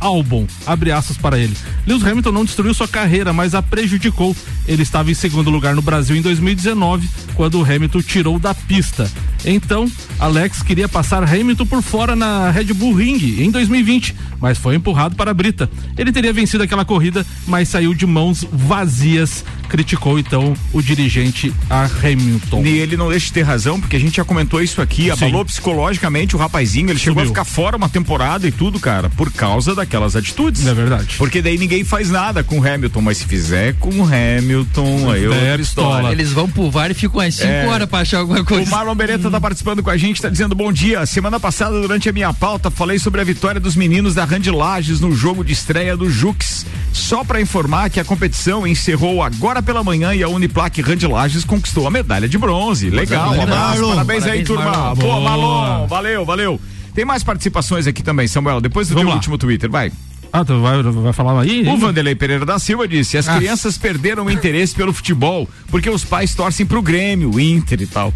álbum. Abre aspas para ele. Lewis Hamilton não destruiu sua carreira, mas a prejudicou. Ele estava em segundo lugar no Brasil em 2019, quando o Hamilton tirou da pista. Então, Alex queria passar Hamilton por fora na Red Bull Ring em 2020, mas foi empurrado para a Brita. Ele teria vencido aquela corrida, mas saiu de mãos vazias. Criticou então o dirigente a Hamilton. E ele não deixa de ter razão, porque a gente já comentou isso aqui, abalou psicologicamente o rapazinho, ele chegou a Subiu. ficar fora uma temporada e tudo, cara, por causa daquelas atitudes. É verdade. Porque daí ninguém faz nada com o Hamilton, mas se fizer com o Hamilton, aí é É, outra pistola. Eles vão pro VAR e ficam umas 5 É. horas pra achar alguma O coisa. Marlon Beretta tá participando com a gente, tá dizendo bom dia. Semana passada, durante a minha pauta, falei sobre a vitória dos meninos da Rand Lages no jogo de estreia do Jux. Só pra informar que a competição encerrou agora pela manhã e a Uniplac Rand Lages conquistou a medalha de bronze. Legal, um Marlon. abraço, parabéns aí, turma. Marlon. Pô, Boa. Marlon, valeu, valeu. Tem mais participações aqui também, Samuel, depois do Vamos teu lá. último Twitter, vai. Ah, tu vai, vai falar aí? O Vanderlei Pereira da Silva disse: as Ah. crianças perderam o interesse pelo futebol porque os pais torcem pro Grêmio, o Inter e tal.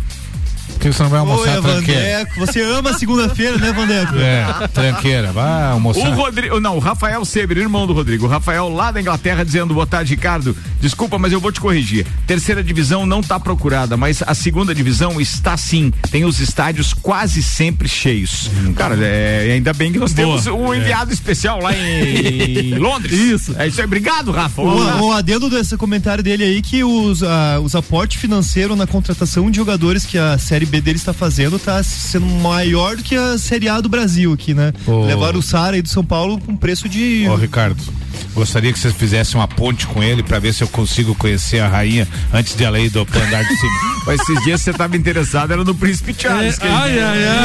Por que você não vai almoçar Oi, tranqueira? Vandeco. Você ama segunda-feira, né, Vandeco? É, tranqueira, vai almoçar. O Rodrigo, não, o Rafael Seber, irmão do Rodrigo. O Rafael lá da Inglaterra dizendo: boa tarde, Ricardo. Desculpa, mas eu vou te corrigir. Terceira divisão não tá procurada, mas a segunda divisão está sim. Tem os estádios quase sempre cheios. Cara, é, ainda bem que nós Boa. temos um enviado especial lá em, em <laughs> Londres. Isso. É isso aí. Obrigado, Rafa. Um o adendo desse comentário dele aí que os, ah, os aportes financeiros na contratação de jogadores que a Série B dele está fazendo tá sendo maior do que a Série A do Brasil aqui, né? Ô. Levaram o Sara aí do São Paulo com preço de. Ô, Ricardo, gostaria que vocês fizessem uma ponte com ele pra ver se eu consigo conhecer a rainha antes de ela ir do andar de cima. <laughs> Mas esses dias você tava interessado, era no Príncipe Charles. que- ai, ai, ai.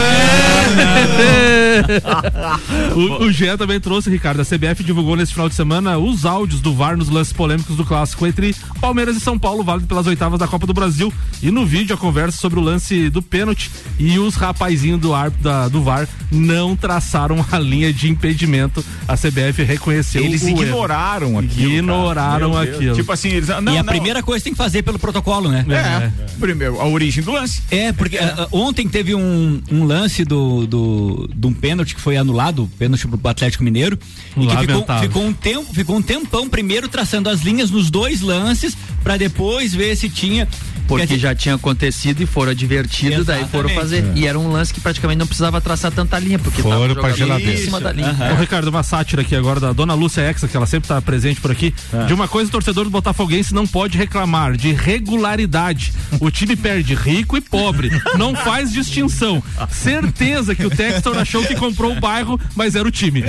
<laughs> o, o Gé também trouxe, Ricardo. A CBF divulgou nesse final de semana os áudios do VAR nos lances polêmicos do clássico entre Palmeiras e São Paulo, válido pelas oitavas da Copa do Brasil. E no vídeo a conversa sobre o lance do pênalti e os rapazinhos do, ar, da, do VAR não traçaram a linha de impedimento. A CBF reconheceu Eles o erro. ignoraram aquilo. Ignoraram aquilo. Tipo assim, eles. Não, e a não. primeira coisa que tem que fazer pelo protocolo, né? É. Primeiro, a origem do lance. É, porque ah, ontem teve um, um lance do, do, de um pênalti que foi anulado, pênalti pro Atlético Mineiro. E que ficou, ficou um tempo, ficou um tempão primeiro traçando as linhas nos dois lances pra depois ver se tinha. Porque já tinha acontecido e foram advertidos, daí foram fazer. É. E era um lance que praticamente não precisava traçar tanta linha, porque tava Foram o jogador em cima da linha. Ô, Ricardo, uma sátira aqui agora da dona Lúcia Exa, que ela sempre tá presente por aqui. De uma coisa, o torcedor do Botafoguense não pode reclamar de regularidade. O time perde rico e pobre. Não faz distinção. Certeza que o Textor achou que comprou o bairro, mas era o time.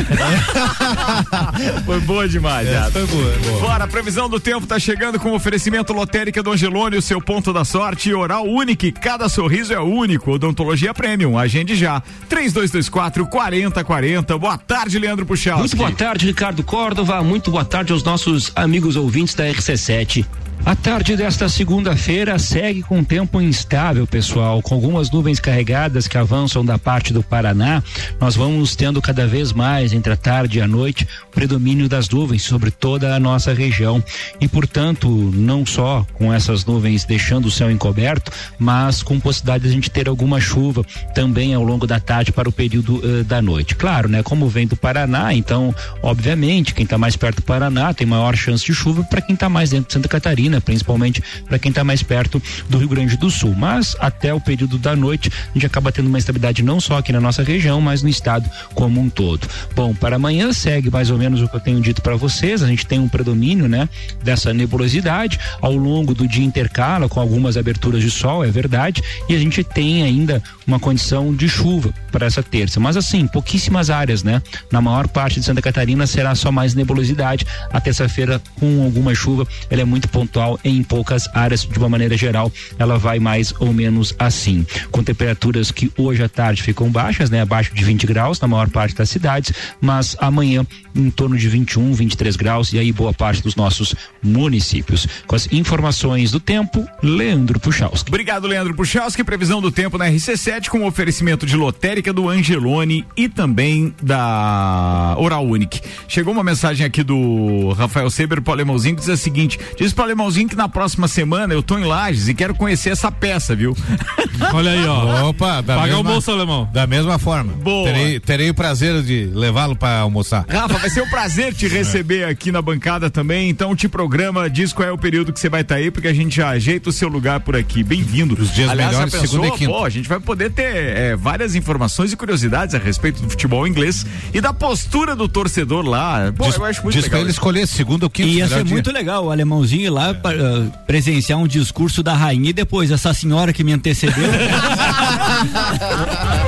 Foi boa demais, É, foi boa, boa. Bora, a previsão do tempo tá chegando com oferecimento lotérica do Angelone, o seu ponto da sorte oral único. Cada sorriso é único. Odontologia Premium. Agende já. 3224 4040. Boa tarde, Leandro Puxal. Muito boa tarde, Ricardo Córdova. Muito boa tarde aos nossos amigos ouvintes da RC7. A tarde desta segunda-feira segue com tempo instável, pessoal, com algumas nuvens carregadas que avançam da parte do Paraná. Nós vamos tendo cada vez mais entre a tarde e a noite o predomínio das nuvens sobre toda a nossa região. E, portanto, não só com essas nuvens deixando o céu encoberto, mas com possibilidade de a gente ter alguma chuva também ao longo da tarde para o período eh, da noite. Claro, né? Como vem do Paraná, então, obviamente, quem está mais perto do Paraná tem maior chance de chuva para quem está mais dentro de Santa Catarina, principalmente para quem está mais perto do Rio Grande do Sul. Mas até o período da noite, a gente acaba tendo uma estabilidade não só aqui na nossa região, mas no estado como um todo. Bom, para amanhã segue mais ou menos o que eu tenho dito para vocês. A gente tem um predomínio, né, dessa nebulosidade ao longo do dia intercala com algumas aberturas de sol, é verdade, e a gente tem ainda uma condição de chuva para essa terça. Mas assim, pouquíssimas áreas, né? Na maior parte de Santa Catarina será só mais nebulosidade. A terça-feira com alguma chuva, ela é muito pontual em poucas áreas de uma maneira geral, ela vai mais ou menos assim. Com temperaturas que hoje à tarde ficam baixas, né? Abaixo de 20 graus na maior parte das cidades, mas amanhã em torno de 21, 23 graus e aí boa parte dos nossos municípios. Com as informações do tempo, Leandro Puchalski. Obrigado, Leandro Puchalski. Previsão do tempo na RC7 com oferecimento de lotérica do Angelone e também da Oral Unique. Chegou uma mensagem aqui do Rafael Seber pro Alemãozinho que diz o seguinte: diz pro Alemãozinho que na próxima semana eu tô em Lages e quero conhecer essa peça, viu? <laughs> Olha aí, ó. Opa, da Paga mesma, almoço, alemão. Da mesma forma. Boa. Terei, terei o prazer de levá-lo para almoçar. Rafa, vai ser um prazer te receber aqui na bancada também. Então te programa, diz qual é o período que você vai estar aí, porque a gente já ajeita o seu lugar por aqui. Bem-vindo. Os dias Aliás, melhores, pensou? segunda e quinta. Pô, a gente vai poder ter é, várias informações e curiosidades a respeito do futebol inglês e da postura do torcedor lá. Pô, Diz, eu acho muito diz pra legal. ele isso. escolher segunda ou quinta. Ia ser dia. muito legal o alemãozinho ir lá pra, ah, presenciar um discurso da rainha e depois essa senhora que me antecedeu. <laughs>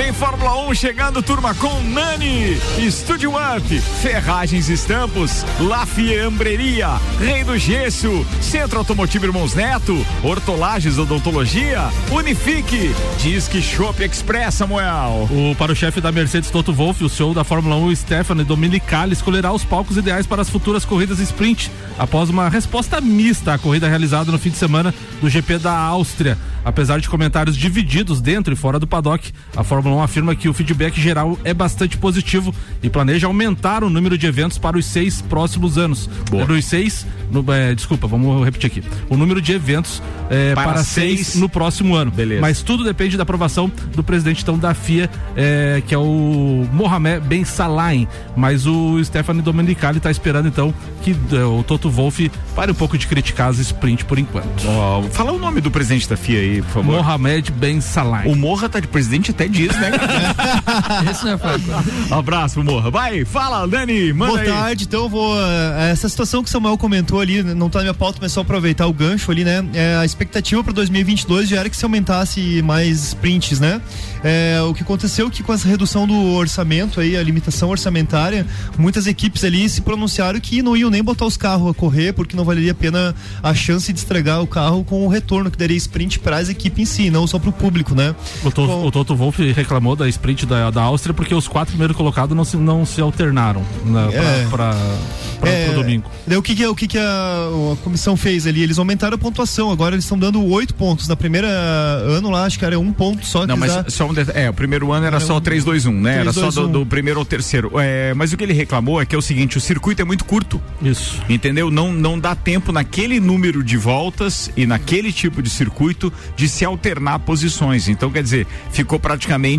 Tem Fórmula 1 chegando, turma, com Nani, Estúdio Up, Ferragens Estampos, La Fiambreria, Rei do Gesso, Centro Automotivo Irmãos Neto, Hortolagens Odontologia, Unifique, Disque Shop Express, Samuel. O, para o chefe da Mercedes Toto Wolff, o CEO da Fórmula 1, Stephanie Dominicali, escolherá os palcos ideais para as futuras corridas sprint, após uma resposta mista à corrida realizada no fim de semana do GP da Áustria. Apesar de comentários divididos dentro e fora do paddock, a Fórmula 1 afirma que o feedback geral é bastante positivo e planeja aumentar o número de eventos para os seis próximos anos. Para os seis, no- é, desculpa, vamos repetir aqui. O número de eventos é, Para para, seis, seis no próximo ano. Beleza. Mas tudo depende da aprovação do presidente então da FIA, é, que é o Mohamed Ben Salah. Mas o Stephanie Domenicali está esperando então que é, o Toto Wolff pare um pouco de criticar as sprint por enquanto. Ó, fala o nome do presidente da FIA aí, por favor. Mohamed Ben Salah. O Morra tá de presidente até diz, né? cara? <laughs> Esse não é fraco. Abraço Morra. Vai, fala, Dani, manda Boa aí. tarde, então eu vou. eh, Essa situação que o Samuel comentou ali, não tá na minha pauta, mas só aproveitar o gancho ali, né? É, a expectativa para 2022 já era que se aumentasse mais sprints, né? É, o que aconteceu é que com essa redução do orçamento aí, a limitação orçamentária, muitas equipes ali se pronunciaram que não iam nem botar os carros a correr, porque não valeria a pena a chance de estragar o carro com o retorno que daria sprint para mais a equipe em si, não só pro público, né? O, to, o Toto Wolff reclamou da sprint da, da Áustria porque os quatro primeiros colocados não se, não se alternaram né, É. pra, É, domingo. Daí o que, que, o que, que a, a comissão fez ali? Eles aumentaram a pontuação, agora eles estão dando oito pontos. Na primeira ano lá, acho que era um ponto só. Não, mas dá- só um det- É, o primeiro ano era, Era só um- 3-2-1, né? Era só 3-2-1. do, do primeiro ao terceiro. É, mas o que ele reclamou é que é o seguinte: o circuito é muito curto. Isso. Entendeu? Não, não dá tempo naquele número de voltas e naquele tipo de circuito de se alternar posições. Então, quer dizer, ficou praticamente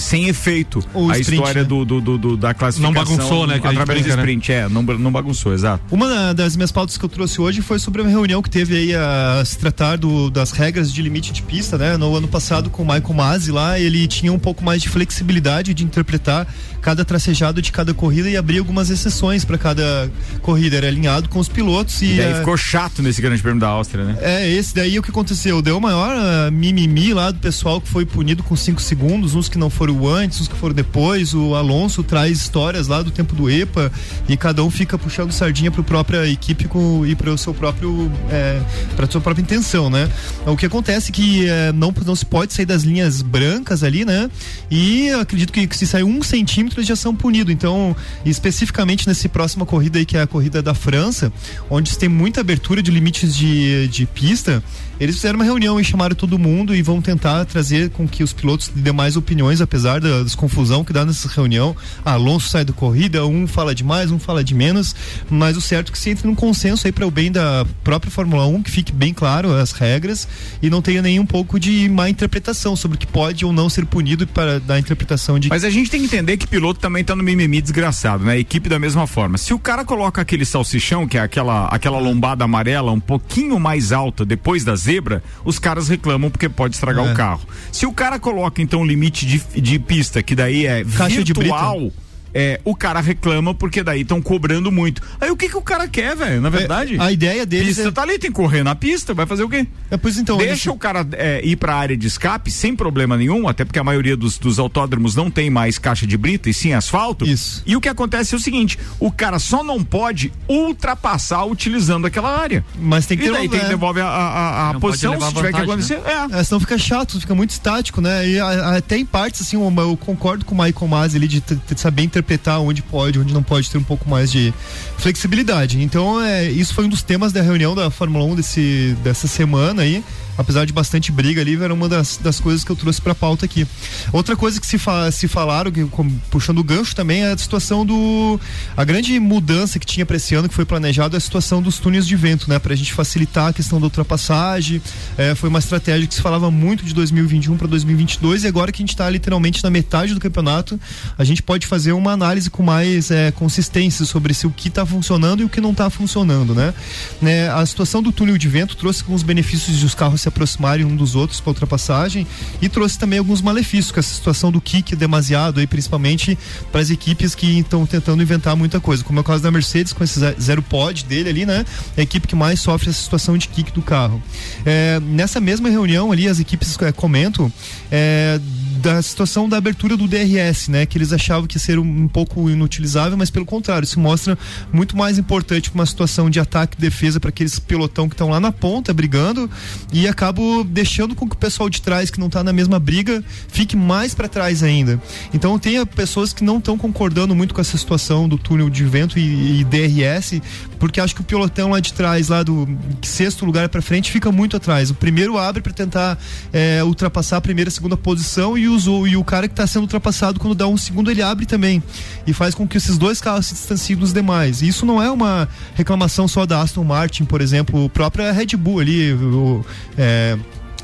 sem efeito O a sprint, história né? do, do, do- do- da classificação. bagunçou, né, Através do né? sprint, é, não, não bagunçou, exato. Uma da- das minhas pautas que eu trouxe hoje foi sobre uma reunião que teve aí a se tratar do- das regras de limite de pista, né? No ano passado com o Michael Masi lá, ele tinha um pouco mais de flexibilidade de interpretar cada tracejado de cada corrida e abrir algumas exceções para cada corrida. Era alinhado com os pilotos e. E daí eh, ficou chato nesse grande prêmio da Áustria, né? É, esse daí o que aconteceu? Deu maior ah, mimimi lá do pessoal que foi punido com 5 segundos, uns que não foram antes, uns que foram depois. O Alonso traz histórias lá do tempo do EPA e cada um fica puxando sardinha para a própria equipe com, e para o seu próprio. É, para sua própria intenção, né? O que acontece é que eh, não, não se pode sair das linhas brancas ali, né? E acredito que, se sair um centímetro eles já são punidos. Então, especificamente nessa próxima corrida aí, que é a corrida da França, onde tem muita abertura de limites de, de pista, eles fizeram uma reunião e chamaram todo mundo e vão tentar trazer com que os pilotos dêem mais opiniões, apesar da desconfusão que dá nessa reunião. Ah, Alonso sai da corrida, um fala de mais, um fala de menos, mas o certo é que se entre num consenso aí para o bem da própria Fórmula 1, que fique bem claro as regras e não tenha nem um pouco de má interpretação sobre o que pode ou não ser punido para dar interpretação de Mas a gente tem que entender que piloto também tá no mimimi desgraçado, né? Equipe da mesma forma. Se o cara coloca aquele salsichão, que é aquela, aquela lombada amarela um pouquinho mais alta depois da zebra, os caras reclamam porque pode estragar É. o carro. Se o cara coloca então um limite de, de pista, que daí é Caixa de virtual. É, o cara reclama porque daí estão cobrando muito. Aí o que que o cara quer, velho? Na verdade, a ideia deles pista é- tá ali, tem que correr na pista, vai fazer o quê? É, pois então, Deixa o cara é, ir pra área de escape sem problema nenhum, até porque a maioria dos, dos autódromos não tem mais caixa de brita e sim asfalto. Isso. E o que acontece é o seguinte: o cara só não pode ultrapassar utilizando aquela área. Mas tem que e ter daí um- tem que é. devolver a, a, a posição se tiver que acontecer. É. É, senão fica chato, fica muito estático, né? E a- a- até em partes, assim, eu, eu concordo com o Michael Masi ali de, t- saber interpretar onde pode, onde não pode ter um pouco mais de flexibilidade. Então, é, isso foi um dos temas da reunião da Fórmula 1 desse, dessa semana aí. Apesar de bastante briga ali, era uma das, das coisas que eu trouxe pra pauta aqui. Outra coisa que se, fa, se falaram, que, puxando o gancho também, é a situação do. A grande mudança que tinha pra esse ano, que foi planejado, é a situação dos túneis de vento, né? Pra gente facilitar a questão da ultrapassagem. É, foi uma estratégia que se falava muito de 2021 para 2022 e agora que a gente tá literalmente na metade do campeonato, a gente pode fazer uma análise com mais é, consistência sobre se o que tá funcionando e o que não tá funcionando, né? Né, A situação do túnel de vento trouxe alguns benefícios de os carros se aproximarem um dos outros para ultrapassagem e trouxe também alguns malefícios, com essa situação do kick demasiado aí, principalmente para as equipes que estão tentando inventar muita coisa, como é o caso da Mercedes com esse ze- zero pod dele ali, né? É a equipe que mais sofre essa situação de kick do carro. É, nessa mesma reunião ali, as equipes é, comentam é, da situação da abertura do DRS, né? Que eles achavam que ia ser um, um pouco inutilizável, mas pelo contrário, isso mostra muito mais importante para uma situação de ataque e defesa para aqueles pelotão que estão lá na ponta brigando e acabo deixando com que o pessoal de trás que não está na mesma briga fique mais para trás ainda. Então tem pessoas que não estão concordando muito com essa situação do túnel de vento e, e DRS, porque acho que o pelotão lá de trás, lá do sexto lugar para frente, fica muito atrás. O primeiro abre para tentar é, ultrapassar a primeira segunda posição e, e o cara que está sendo ultrapassado, quando dá um segundo, ele abre também. E faz com que esses dois carros se distanciem dos demais. E isso não é uma reclamação só da Aston Martin, por exemplo, o próprio Red Bull ali, o, é,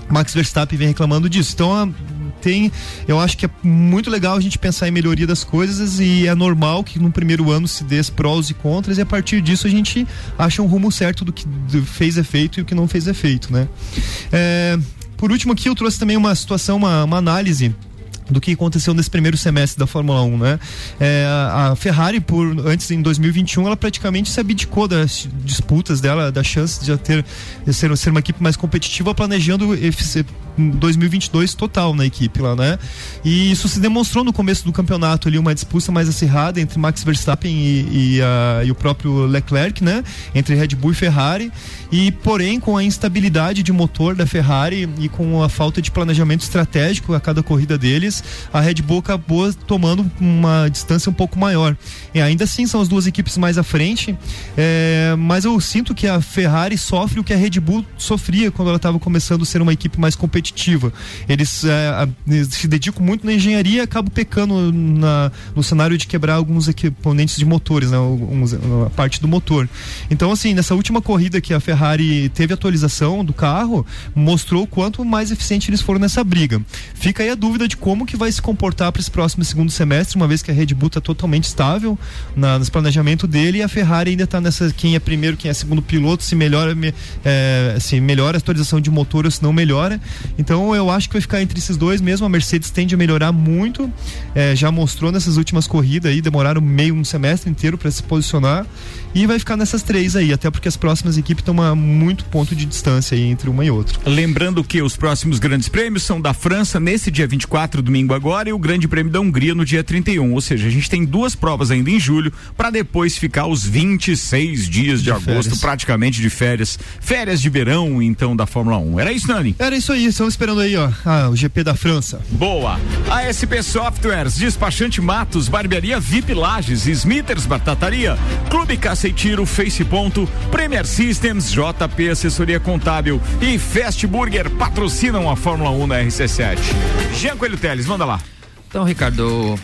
Max Verstappen vem reclamando disso. Então, a- tem, eu acho que é muito legal a gente pensar em melhoria das coisas e é normal que no primeiro ano se dê prós e contras e a partir disso a gente acha um rumo certo do que fez efeito e o que não fez efeito, né? É, por último aqui eu trouxe também uma situação, uma, uma análise do que aconteceu nesse primeiro semestre da Fórmula 1, né? É, a Ferrari, por antes em 2021, ela praticamente se abdicou das disputas dela, da chance de já ter de ser, ser uma equipe mais competitiva, planejando 2022 total na equipe lá, né? E isso se demonstrou no começo do campeonato ali, uma disputa mais acirrada entre Max Verstappen e, e, a, e o próprio Leclerc, né? Entre Red Bull e Ferrari. E, porém, com a instabilidade de motor da Ferrari e com a falta de planejamento estratégico a cada corrida deles, a Red Bull acabou tomando uma distância um pouco maior. E ainda assim são as duas equipes mais à frente, é, mas eu sinto que a Ferrari sofre o que a Red Bull sofria quando ela estava começando a ser uma equipe mais competitiva. Eles é, se dedicam muito na engenharia e acabam pecando na, no cenário de quebrar alguns equipamentos de motores, né, alguns, a parte do motor. Então, assim, nessa última corrida que a Ferrari Ferrari teve atualização do carro, mostrou o quanto mais eficiente eles foram nessa briga. Fica aí a dúvida de como que vai se comportar para esse próximo segundo semestre, uma vez que a Red Bull está totalmente estável na, no planejamento dele e a Ferrari ainda está nessa quem é primeiro, quem é segundo piloto, se melhora, é, se melhora a atualização de motor ou se não melhora. Então eu acho que vai ficar entre esses dois mesmo. A Mercedes tende a melhorar muito, é, já mostrou nessas últimas corridas aí, demoraram meio um semestre inteiro para se posicionar e vai ficar nessas três aí, até porque as próximas equipes estão a muito ponto de distância aí entre uma e outra. Lembrando que os próximos grandes prêmios são da França nesse dia 24, domingo agora, e o Grande Prêmio da Hungria no dia 31. Ou seja, a gente tem duas provas ainda em julho para depois ficar os 26 dias de, de agosto férias. praticamente de férias. Férias de verão, então, da Fórmula 1. Era isso, Nani? Era isso aí, estamos esperando aí, ó, ah, o GP da França. Boa. A SP Softwares, Despachante Matos, Barbearia VIP Lages, Smithers Batataria, Clube Caça e Tiro, Face Ponto, Premier Systems, JP Assessoria Contábil e Fast Burger patrocinam a Fórmula 1 na RC7. Jean Coelho Teles, manda lá. Então, Ricardo,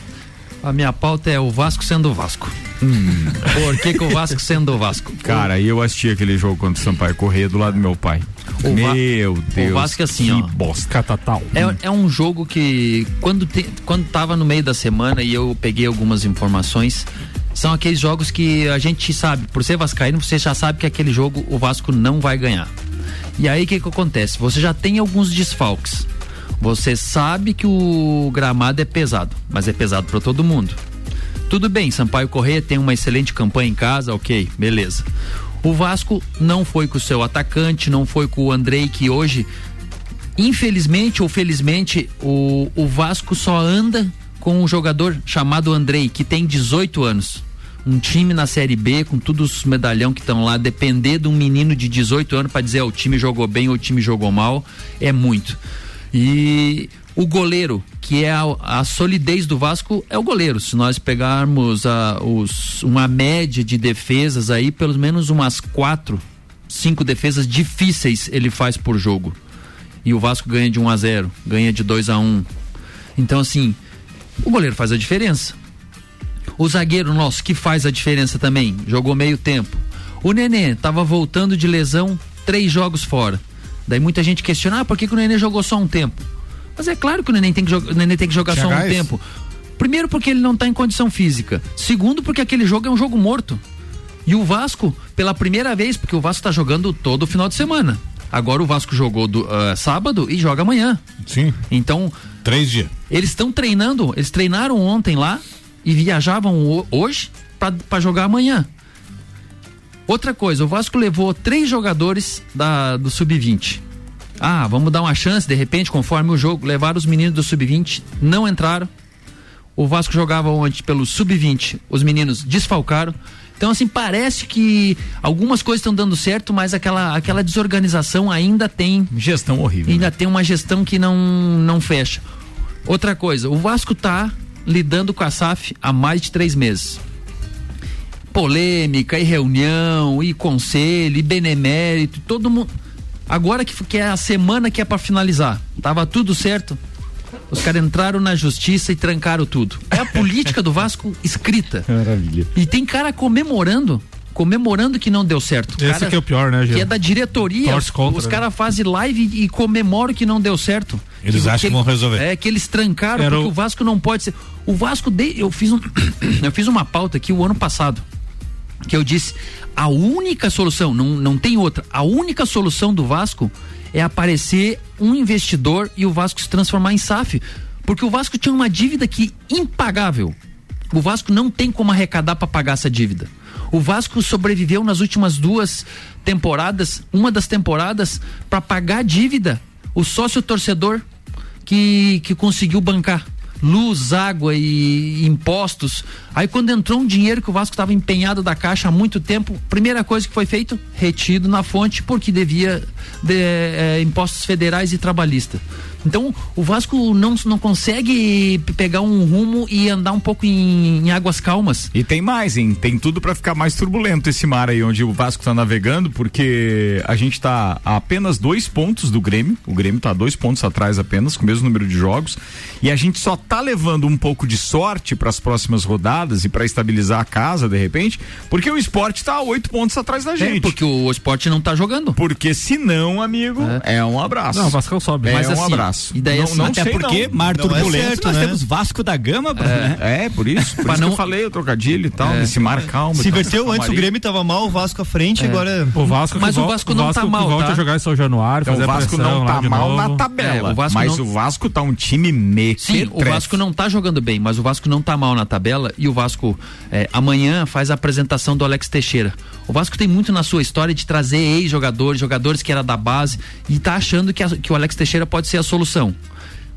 a minha pauta é o Vasco sendo o Vasco. Hum. Por que, que o Vasco sendo o Vasco? Cara, eu assisti aquele jogo contra o Sampaio Correia do lado do meu pai. O meu Deus. O Vasco assim, que ó. bosta. Catatal. É, é um jogo que quando, te, quando tava no meio da semana e eu peguei algumas informações, são aqueles jogos que a gente sabe, por ser vascaíno, você já sabe que aquele jogo o Vasco não vai ganhar. E aí o que que acontece? Você já tem alguns desfalques. Você sabe que o gramado é pesado, mas é pesado para todo mundo. Tudo bem, Sampaio Correia tem uma excelente campanha em casa, ok, beleza. O Vasco não foi com o seu atacante, não foi com o Andrei, que hoje, infelizmente ou felizmente, o, o Vasco só anda com um jogador chamado Andrei, que tem 18 anos um time na Série B, com todos os medalhão que estão lá, depender de um menino de 18 anos para dizer oh, o time jogou bem ou o time jogou mal, é muito. E o goleiro, que é a, a, solidez do Vasco, é o goleiro. Se nós pegarmos a, os, uma média de defesas aí, pelo menos umas quatro, cinco defesas difíceis ele faz por jogo. E o Vasco ganha de 1 a 0 ganha de 2 a 1 Então, assim, o goleiro faz a diferença. O zagueiro nosso, que faz a diferença também, jogou meio tempo. O Nenê estava voltando de lesão, três jogos fora. Daí muita gente questiona, ah, por que, que o Nenê jogou só um tempo? Mas é claro que o Nenê tem que, o Nenê tem que jogar só um tempo. Primeiro porque ele não está em condição física. Segundo porque aquele jogo é um jogo morto. E o Vasco, pela primeira vez, porque o Vasco está jogando todo o final de semana. Agora o Vasco jogou do, uh, sábado e joga amanhã. Sim. Então. Três dias. Eles estão treinando, eles treinaram ontem lá e viajavam hoje para jogar amanhã. Outra coisa, o Vasco levou três jogadores da, do Sub-20. Ah, vamos dar uma chance, de repente, conforme o jogo. Levaram os meninos do Sub-20, não entraram. O Vasco jogava ontem pelo Sub-20, os meninos desfalcaram. Então, assim, parece que algumas coisas estão dando certo, mas aquela, aquela desorganização ainda tem. Gestão horrível. Ainda né? tem uma gestão que não, não fecha. Outra coisa, o Vasco tá lidando com a SAF há mais de três meses. Polêmica, e reunião, e conselho, e benemérito, todo mundo. Agora que, que é a semana que é para finalizar, tava tudo certo. Os caras entraram na justiça e trancaram tudo. É a política do Vasco escrita. Maravilha. E tem cara comemorando comemorando que não deu certo. Esse cara, que é o pior, né, Gil? Que é da diretoria. Contra, os né? caras fazem live e, e comemoram que não deu certo. Eles que, acham que, vão resolver. É, que eles trancaram Era porque o... o Vasco não pode ser. O Vasco, de, eu, fiz um, <coughs> eu fiz uma pauta aqui o ano passado. Que eu disse: a única solução, não, não tem outra, a única solução do Vasco é aparecer um investidor e o Vasco se transformar em SAF. Porque o Vasco tinha uma dívida que impagável. O Vasco não tem como arrecadar para pagar essa dívida. O Vasco sobreviveu nas últimas duas temporadas, uma das temporadas, para pagar a dívida o sócio torcedor que, que conseguiu bancar luz, água e impostos. Aí quando entrou um dinheiro que o Vasco estava empenhado da caixa há muito tempo, primeira coisa que foi feito, retido na fonte porque devia de, eh, impostos federais e trabalhista. Então o Vasco não, não consegue pegar um rumo e andar um pouco em, em águas calmas. E tem mais, hein? Tem tudo para ficar mais turbulento esse mar aí onde o Vasco tá navegando, porque a gente tá a apenas dois pontos do Grêmio. O Grêmio tá dois pontos atrás apenas, com o mesmo número de jogos. E a gente só tá levando um pouco de sorte para as próximas rodadas e para estabilizar a casa, de repente, porque o esporte tá a oito pontos atrás da gente. É, porque o esporte não tá jogando. Porque se não, amigo, é, um abraço. Não, o Vasco sobe. É Mas um assim, abraço. E daí não, assim, não Até sei porque, não. mar Não é turbulento, certo, nós né? temos Vasco da Gama, né? É, por isso. Por <laughs> isso não- que eu falei o trocadilho e tal, É. nesse mar calmo. Se inverteu antes, o. Grêmio tava mal, o Vasco à frente, agora. O Vasco Mas o Vasco não tá mal, volta tá? a jogar em São Januário, Então, fazer o a Vasco pressão não tá mal na tabela, É, o Vasco mas o Vasco tá um time mequetrefe. Sim, o Vasco não tá jogando bem, mas o Vasco não tá mal na tabela e o Vasco é, amanhã faz a apresentação do Alex Teixeira. O Vasco tem muito na sua história de trazer ex-jogadores, jogadores que era da base e tá achando que, a- que o Alex Teixeira pode ser a solução.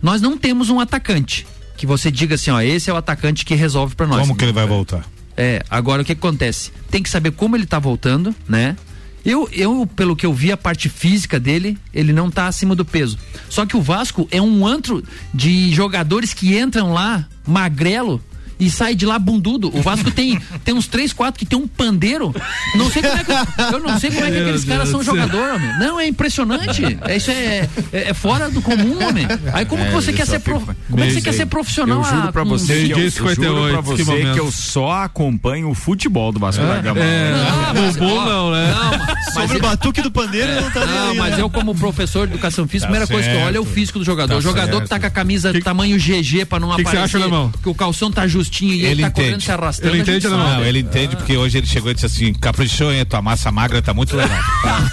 Nós não temos um atacante que você diga assim, ó, esse é o atacante que resolve pra nós. Como que ele vai voltar? É, agora o que acontece? Tem que saber como ele tá voltando, né? Eu, eu, pelo que eu vi, a parte física dele, ele não tá acima do peso. Só que o Vasco é um antro de jogadores que entram lá, magrelo, e sai de lá bundudo. O Vasco tem, tem uns três, quatro que tem um pandeiro. Não sei como é que, eu não sei como é que aqueles caras são jogador, homem. Não, é impressionante. É, isso é, é, é fora do comum, homem. Aí como É, que você quer ser pro, fica- como é que você quer ser profissional? Eu juro pra com- você, que eu, eu juro pra 58, que você que, momento. eu só acompanho o futebol do Vasco da Gama. É, Ah, mas- ó, não, né? Não, mas <laughs> Sobre o batuque do pandeiro, não tá nem Não, aí, mas né? eu, como professor de educação física, a Tá primeira coisa que eu olho é o certo. físico do jogador. Tá o jogador que tá certo. com a camisa tamanho GG pra não que que você aparecer. acha, Alemão? que o calção tá e ele, Ele tá correndo entende. se arrastando. Ele entende. Alemão? Não, ele entende porque hoje ele chegou e disse assim: caprichou, hein? Tua massa magra tá muito legal.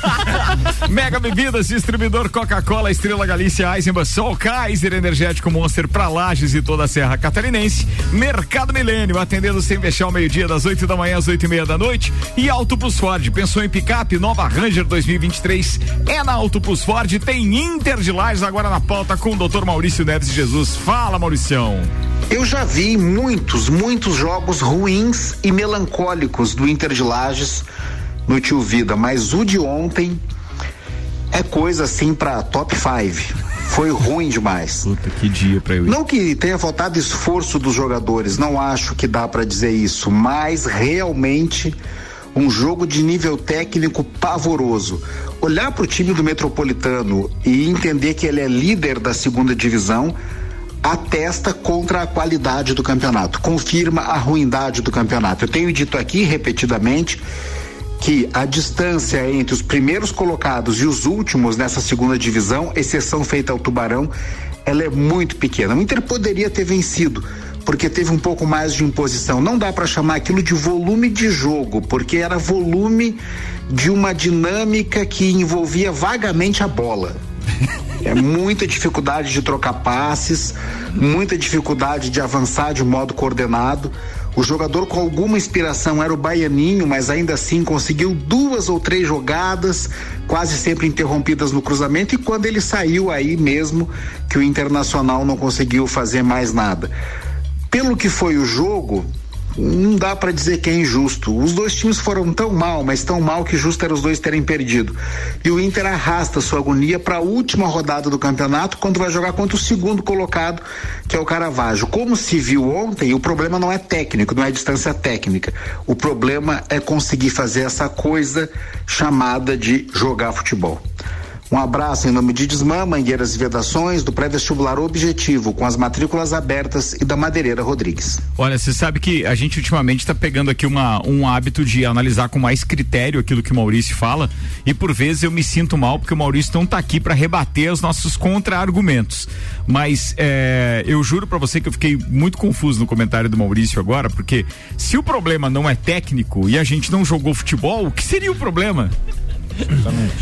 <laughs> Mega Bebidas, distribuidor Coca-Cola, Estrela Galícia, Eisenbahn, Sol, Kaiser, Energético Monster pra Lages e toda a Serra Catarinense. Mercado Milênio, atendendo sem fechar o meio-dia, das 8 da manhã às 8 e meia da noite. E Auto Plus Ford, pensou em picape, nova Ranger 2023. É na Auto Plus Ford, tem Inter de Lages agora na pauta com o Dr. Maurício Neves de Jesus. Fala, Mauricião. Eu já vi muitos, muitos jogos ruins e melancólicos do Inter de Lages no Tio Vida, mas o de ontem é coisa assim pra top 5. Foi ruim demais. Puta, que dia pra eu ir. Não que tenha faltado esforço dos jogadores, não acho que dá pra dizer isso, mas realmente um jogo de nível técnico pavoroso. Olhar pro time do Metropolitano e entender que ele é líder da segunda divisão atesta contra a qualidade do campeonato, confirma a ruindade do campeonato. Eu tenho dito aqui repetidamente que a distância entre os primeiros colocados e os últimos nessa segunda divisão, exceção feita ao Tubarão, ela é muito pequena. O Inter poderia ter vencido, porque teve um pouco mais de imposição. Não dá para chamar aquilo de volume de jogo, porque era volume de uma dinâmica que envolvia vagamente a bola. É muita dificuldade de trocar passes, muita dificuldade de avançar de modo coordenado. O jogador com alguma inspiração era o Baianinho, mas ainda assim conseguiu duas ou três jogadas, quase sempre interrompidas no cruzamento, e quando ele saiu aí mesmo que o Internacional não conseguiu fazer mais nada. Pelo que foi o jogo, não dá para dizer que é injusto. Os dois times foram tão mal, mas tão mal que justo era os dois terem perdido. E o Inter arrasta sua agonia para a última rodada do campeonato, quando vai jogar contra o segundo colocado, que é o Caravaggio. Como se viu ontem, o problema não é técnico, não é distância técnica. O problema é conseguir fazer essa coisa chamada de jogar futebol. Um abraço em nome de Desmã, Mangueiras e Vedações, do pré-vestibular Objetivo, com as matrículas abertas e da Madeireira Rodrigues. Olha, você sabe que a gente ultimamente está pegando aqui uma, um hábito de analisar com mais critério aquilo que o Maurício fala e por vezes eu me sinto mal porque o Maurício não está aqui para rebater os nossos contra-argumentos. Mas é, eu juro para você que eu fiquei muito confuso no comentário do Maurício agora, porque se o problema não é técnico e a gente não jogou futebol, o que seria o problema?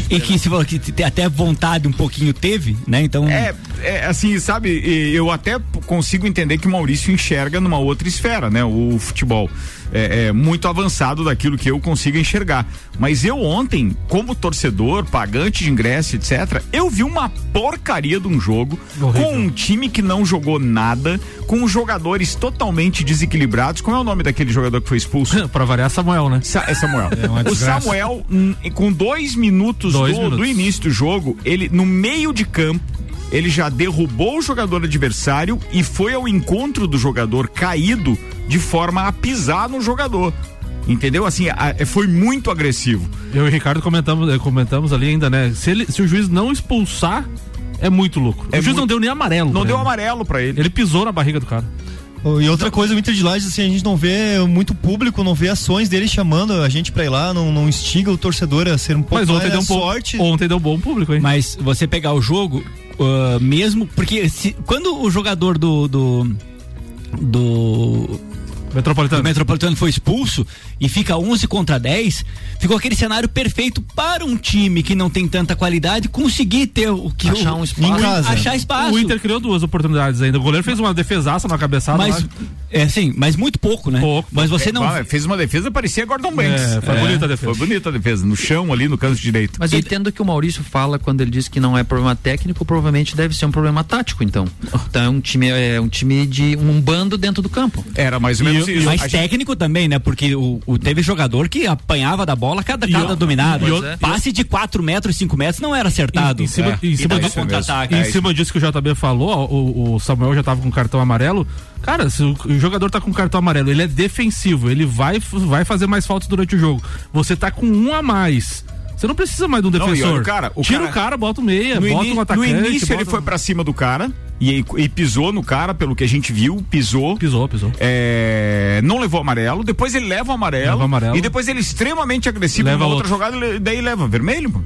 E que se falou que até vontade um pouquinho teve, né? Então. É, é, assim, sabe, eu até consigo entender que o Maurício enxerga numa outra esfera, né? O futebol é, é muito avançado daquilo que eu consigo enxergar. Mas eu ontem, como torcedor, pagante de ingresso, etc., eu vi uma porcaria de um jogo com um time que não jogou nada, com jogadores totalmente desequilibrados. Como é o nome daquele jogador que foi expulso? <laughs> pra variar, Samuel, né? Sa é Samuel. É o. Samuel, com dois minutos, Dois do, minutos. do início do jogo, ele, no meio de campo, ele já derrubou o jogador adversário e foi ao encontro do jogador caído de forma a pisar no jogador. Entendeu? Assim, a- foi muito agressivo. Eu e o Ricardo comentamos, eh, comentamos ali ainda, né? Se, ele, se o juiz não expulsar, é muito lucro. É o juiz muito- não deu nem amarelo. Não deu ele. amarelo pra ele. Ele pisou na barriga do cara. E outra coisa, o Inter de Lages, assim, a gente não vê muito público, não vê ações dele chamando a gente pra ir lá, não, não instiga o torcedor a ser um pouco Mas ontem mais deu um sorte. Ontem deu um bom público, hein? Mas você pegar o jogo, ah, mesmo. Porque se- quando o jogador do. do. do Metropolitano. do Metropolitano foi expulso e fica 11 contra 10, ficou aquele cenário perfeito para um time que não tem tanta qualidade conseguir ter o que Achar o, um espaço. o- Em casa. achar espaço. O Inter criou duas oportunidades ainda. O goleiro fez uma defesaça na cabeçada. mas lá. É sim, mas muito pouco, né? Pouco. Mas você não Ah, Fez uma defesa, parecia Gordon Banks. É, foi bonita a defesa. Foi bonita a defesa. No chão ali, no canto direito. Mas eu entendo que o Maurício fala quando ele diz que não é problema técnico, provavelmente deve ser um problema tático, então. Então é um time, é um time de um bando dentro do campo. Era mais ou menos isso. Mas gente- técnico também, né? Porque o, o- teve jogador que apanhava da bola cada, E cada o- dominado. e o- Passe de 4 metros, 5 metros não era acertado. Em, em cima, É, em e cima do mesmo. contra-ataque. Em É, cima disso que o JB falou, o, o Samuel já tava com cartão amarelo. Cara, se o, jogador tá com cartão amarelo, ele é defensivo, ele vai, vai fazer mais faltas durante o jogo. Você tá com um a mais. Você não precisa mais de um Não, e olha, defensor. o cara- o Tira cara- o cara, bota o meia, no, bota ini- um no atacante. início ele bota- foi pra cima do cara e, e pisou no cara, pelo que a gente viu, pisou. Pisou, pisou. É, não levou amarelo, depois ele leva o amarelo, Leva amarelo. e depois ele é extremamente agressivo Leva numa outra outro. jogada, ele- daí leva vermelho, pô.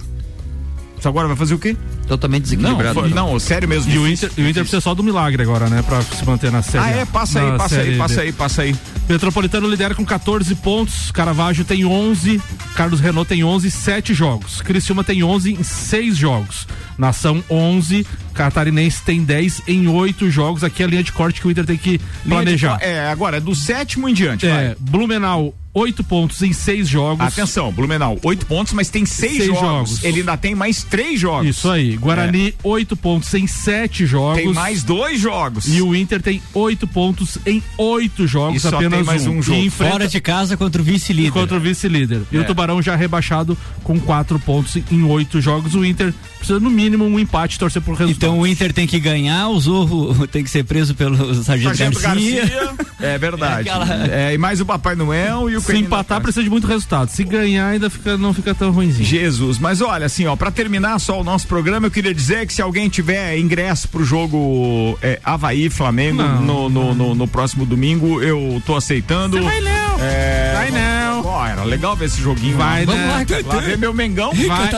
Isso agora vai fazer o quê? Totalmente Não, desequilibrado. foi- não, sério mesmo. E o Inter, o Inter precisa só do milagre agora, né? Pra se manter na série. Ah, é? Passa aí, passa aí, passa aí, passa aí. Metropolitano lidera com 14 pontos, Caravaggio tem 11, Carlos Renault tem 11, 7 jogos. Criciúma tem 11 em 6 jogos. Nação 11, Catarinense tem 10 em 8 jogos. Aqui é a linha de corte que o Inter tem que de planejar. co- É, agora é do sétimo em diante, É, vai. Blumenau 8 pontos em 6 jogos. Atenção, Blumenau, oito pontos, mas tem seis, Seis jogos. jogos. Ele ainda tem mais três jogos. Isso aí. Guarani 8 pontos em 7 jogos. Tem mais dois jogos. E o Inter tem 8 pontos em 8 jogos, E só apenas tem mais um jogo. E enfrenta- Fora de casa contra o vice-líder. contra o vice-líder. E É. o Tubarão já rebaixado com 4 pontos em 8 jogos. O Inter precisa, no mínimo, um empate torcer por resultado. Então o Inter tem que ganhar, o Zorro <laughs> tem que ser preso pelo Sargento, Sargento Garcia. Garcia. É verdade. É aquela- É, e mais o Papai Noel e o Se Coelhinho empatar, precisa de muito resultado. Se ganhar, ainda fica, não fica tão ruimzinho. Jesus, mas olha, assim, ó, pra terminar só o nosso programa, eu queria dizer que se alguém tiver ingresso pro jogo é, Havaí Flamengo Não. no, no, no- no próximo domingo, eu tô aceitando. Você vai não. É, Vai não. Ó, era legal ver esse joguinho. Vai lá. não. Vamos lá. Lá ver meu Mengão. Vai,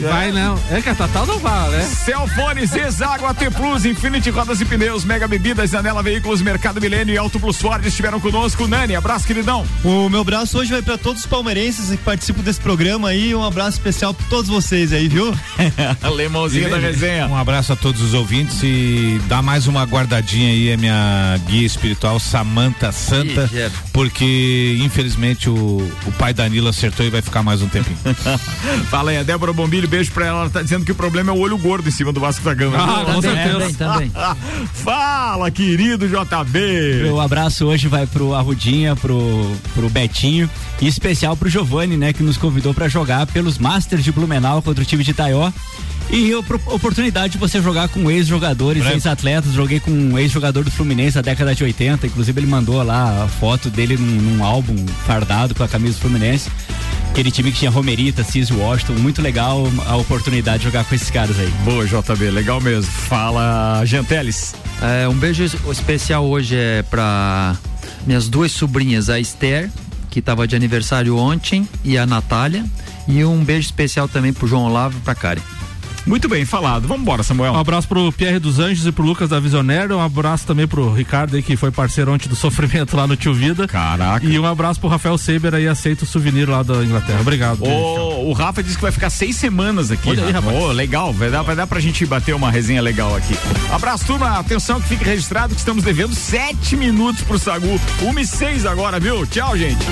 vai não. É que a Tatal não fala, né? Celfone, Zezago, AT Plus, Infinity Rodas e Pneus, Mega Bebidas, Janela Veículos, Mercado Milênio e Auto Plus Ford estiveram conosco. Nani, abraço, queridão. O meu abraço hoje vai pra todos os palmeirenses que participam desse programa aí. Um abraço especial pra todos vocês aí, viu? <laughs> Alemãozinho da resenha. Um abraço a todos os ouvintes e dá mais uma guardadinha aí a minha guia espiritual Samanta Santa, Ih, porque infelizmente o, o pai Danilo acertou e vai ficar mais um tempinho. <laughs> Fala aí, a Débora Bombilho, beijo pra ela. Ela tá dizendo que o problema é o olho gordo em cima do Vasco da Gama. Ah, com Também, certeza. também, também. <laughs> Fala, querido JB. O abraço hoje vai pro Arrudinha, pro, pro Betinho e especial pro Giovanni, né, que nos convidou pra jogar pelos Masters de Blumenau contra o time de Itaió. E a oportunidade de você jogar com ex-jogadores, ex-atletas. Joguei com um ex-jogador do Fluminense da década de 80. Inclusive, ele mandou lá a foto dele num, num álbum fardado com a camisa do Fluminense. Aquele time que tinha Romerita, Cis Washington. Muito legal a oportunidade de jogar com esses caras aí. Boa, JB, legal mesmo. Fala, Genteles. É, um beijo es- especial hoje é pra minhas duas sobrinhas, a Esther, que tava de aniversário ontem, e a Natália. E um beijo especial também pro João Olavo e pra Karen. Muito bem falado. Vamos embora, Samuel. Um abraço pro Pierre dos Anjos e pro Lucas da Visionário. Um abraço também pro Ricardo aí, que foi parceiro ontem do sofrimento lá no Tio Vida. Caraca. E um abraço pro Rafael Seiber aí, aceita o souvenir lá da Inglaterra. Obrigado. O, o Rafa disse que vai ficar seis semanas aqui. Olha aí, Rafa. rapaz. Ô, legal, vai dar, vai dar pra gente bater uma resenha legal aqui. Abraço, turma. Atenção que fique registrado que estamos devendo sete minutos pro Sagu. Uma e seis agora, viu? Tchau, gente.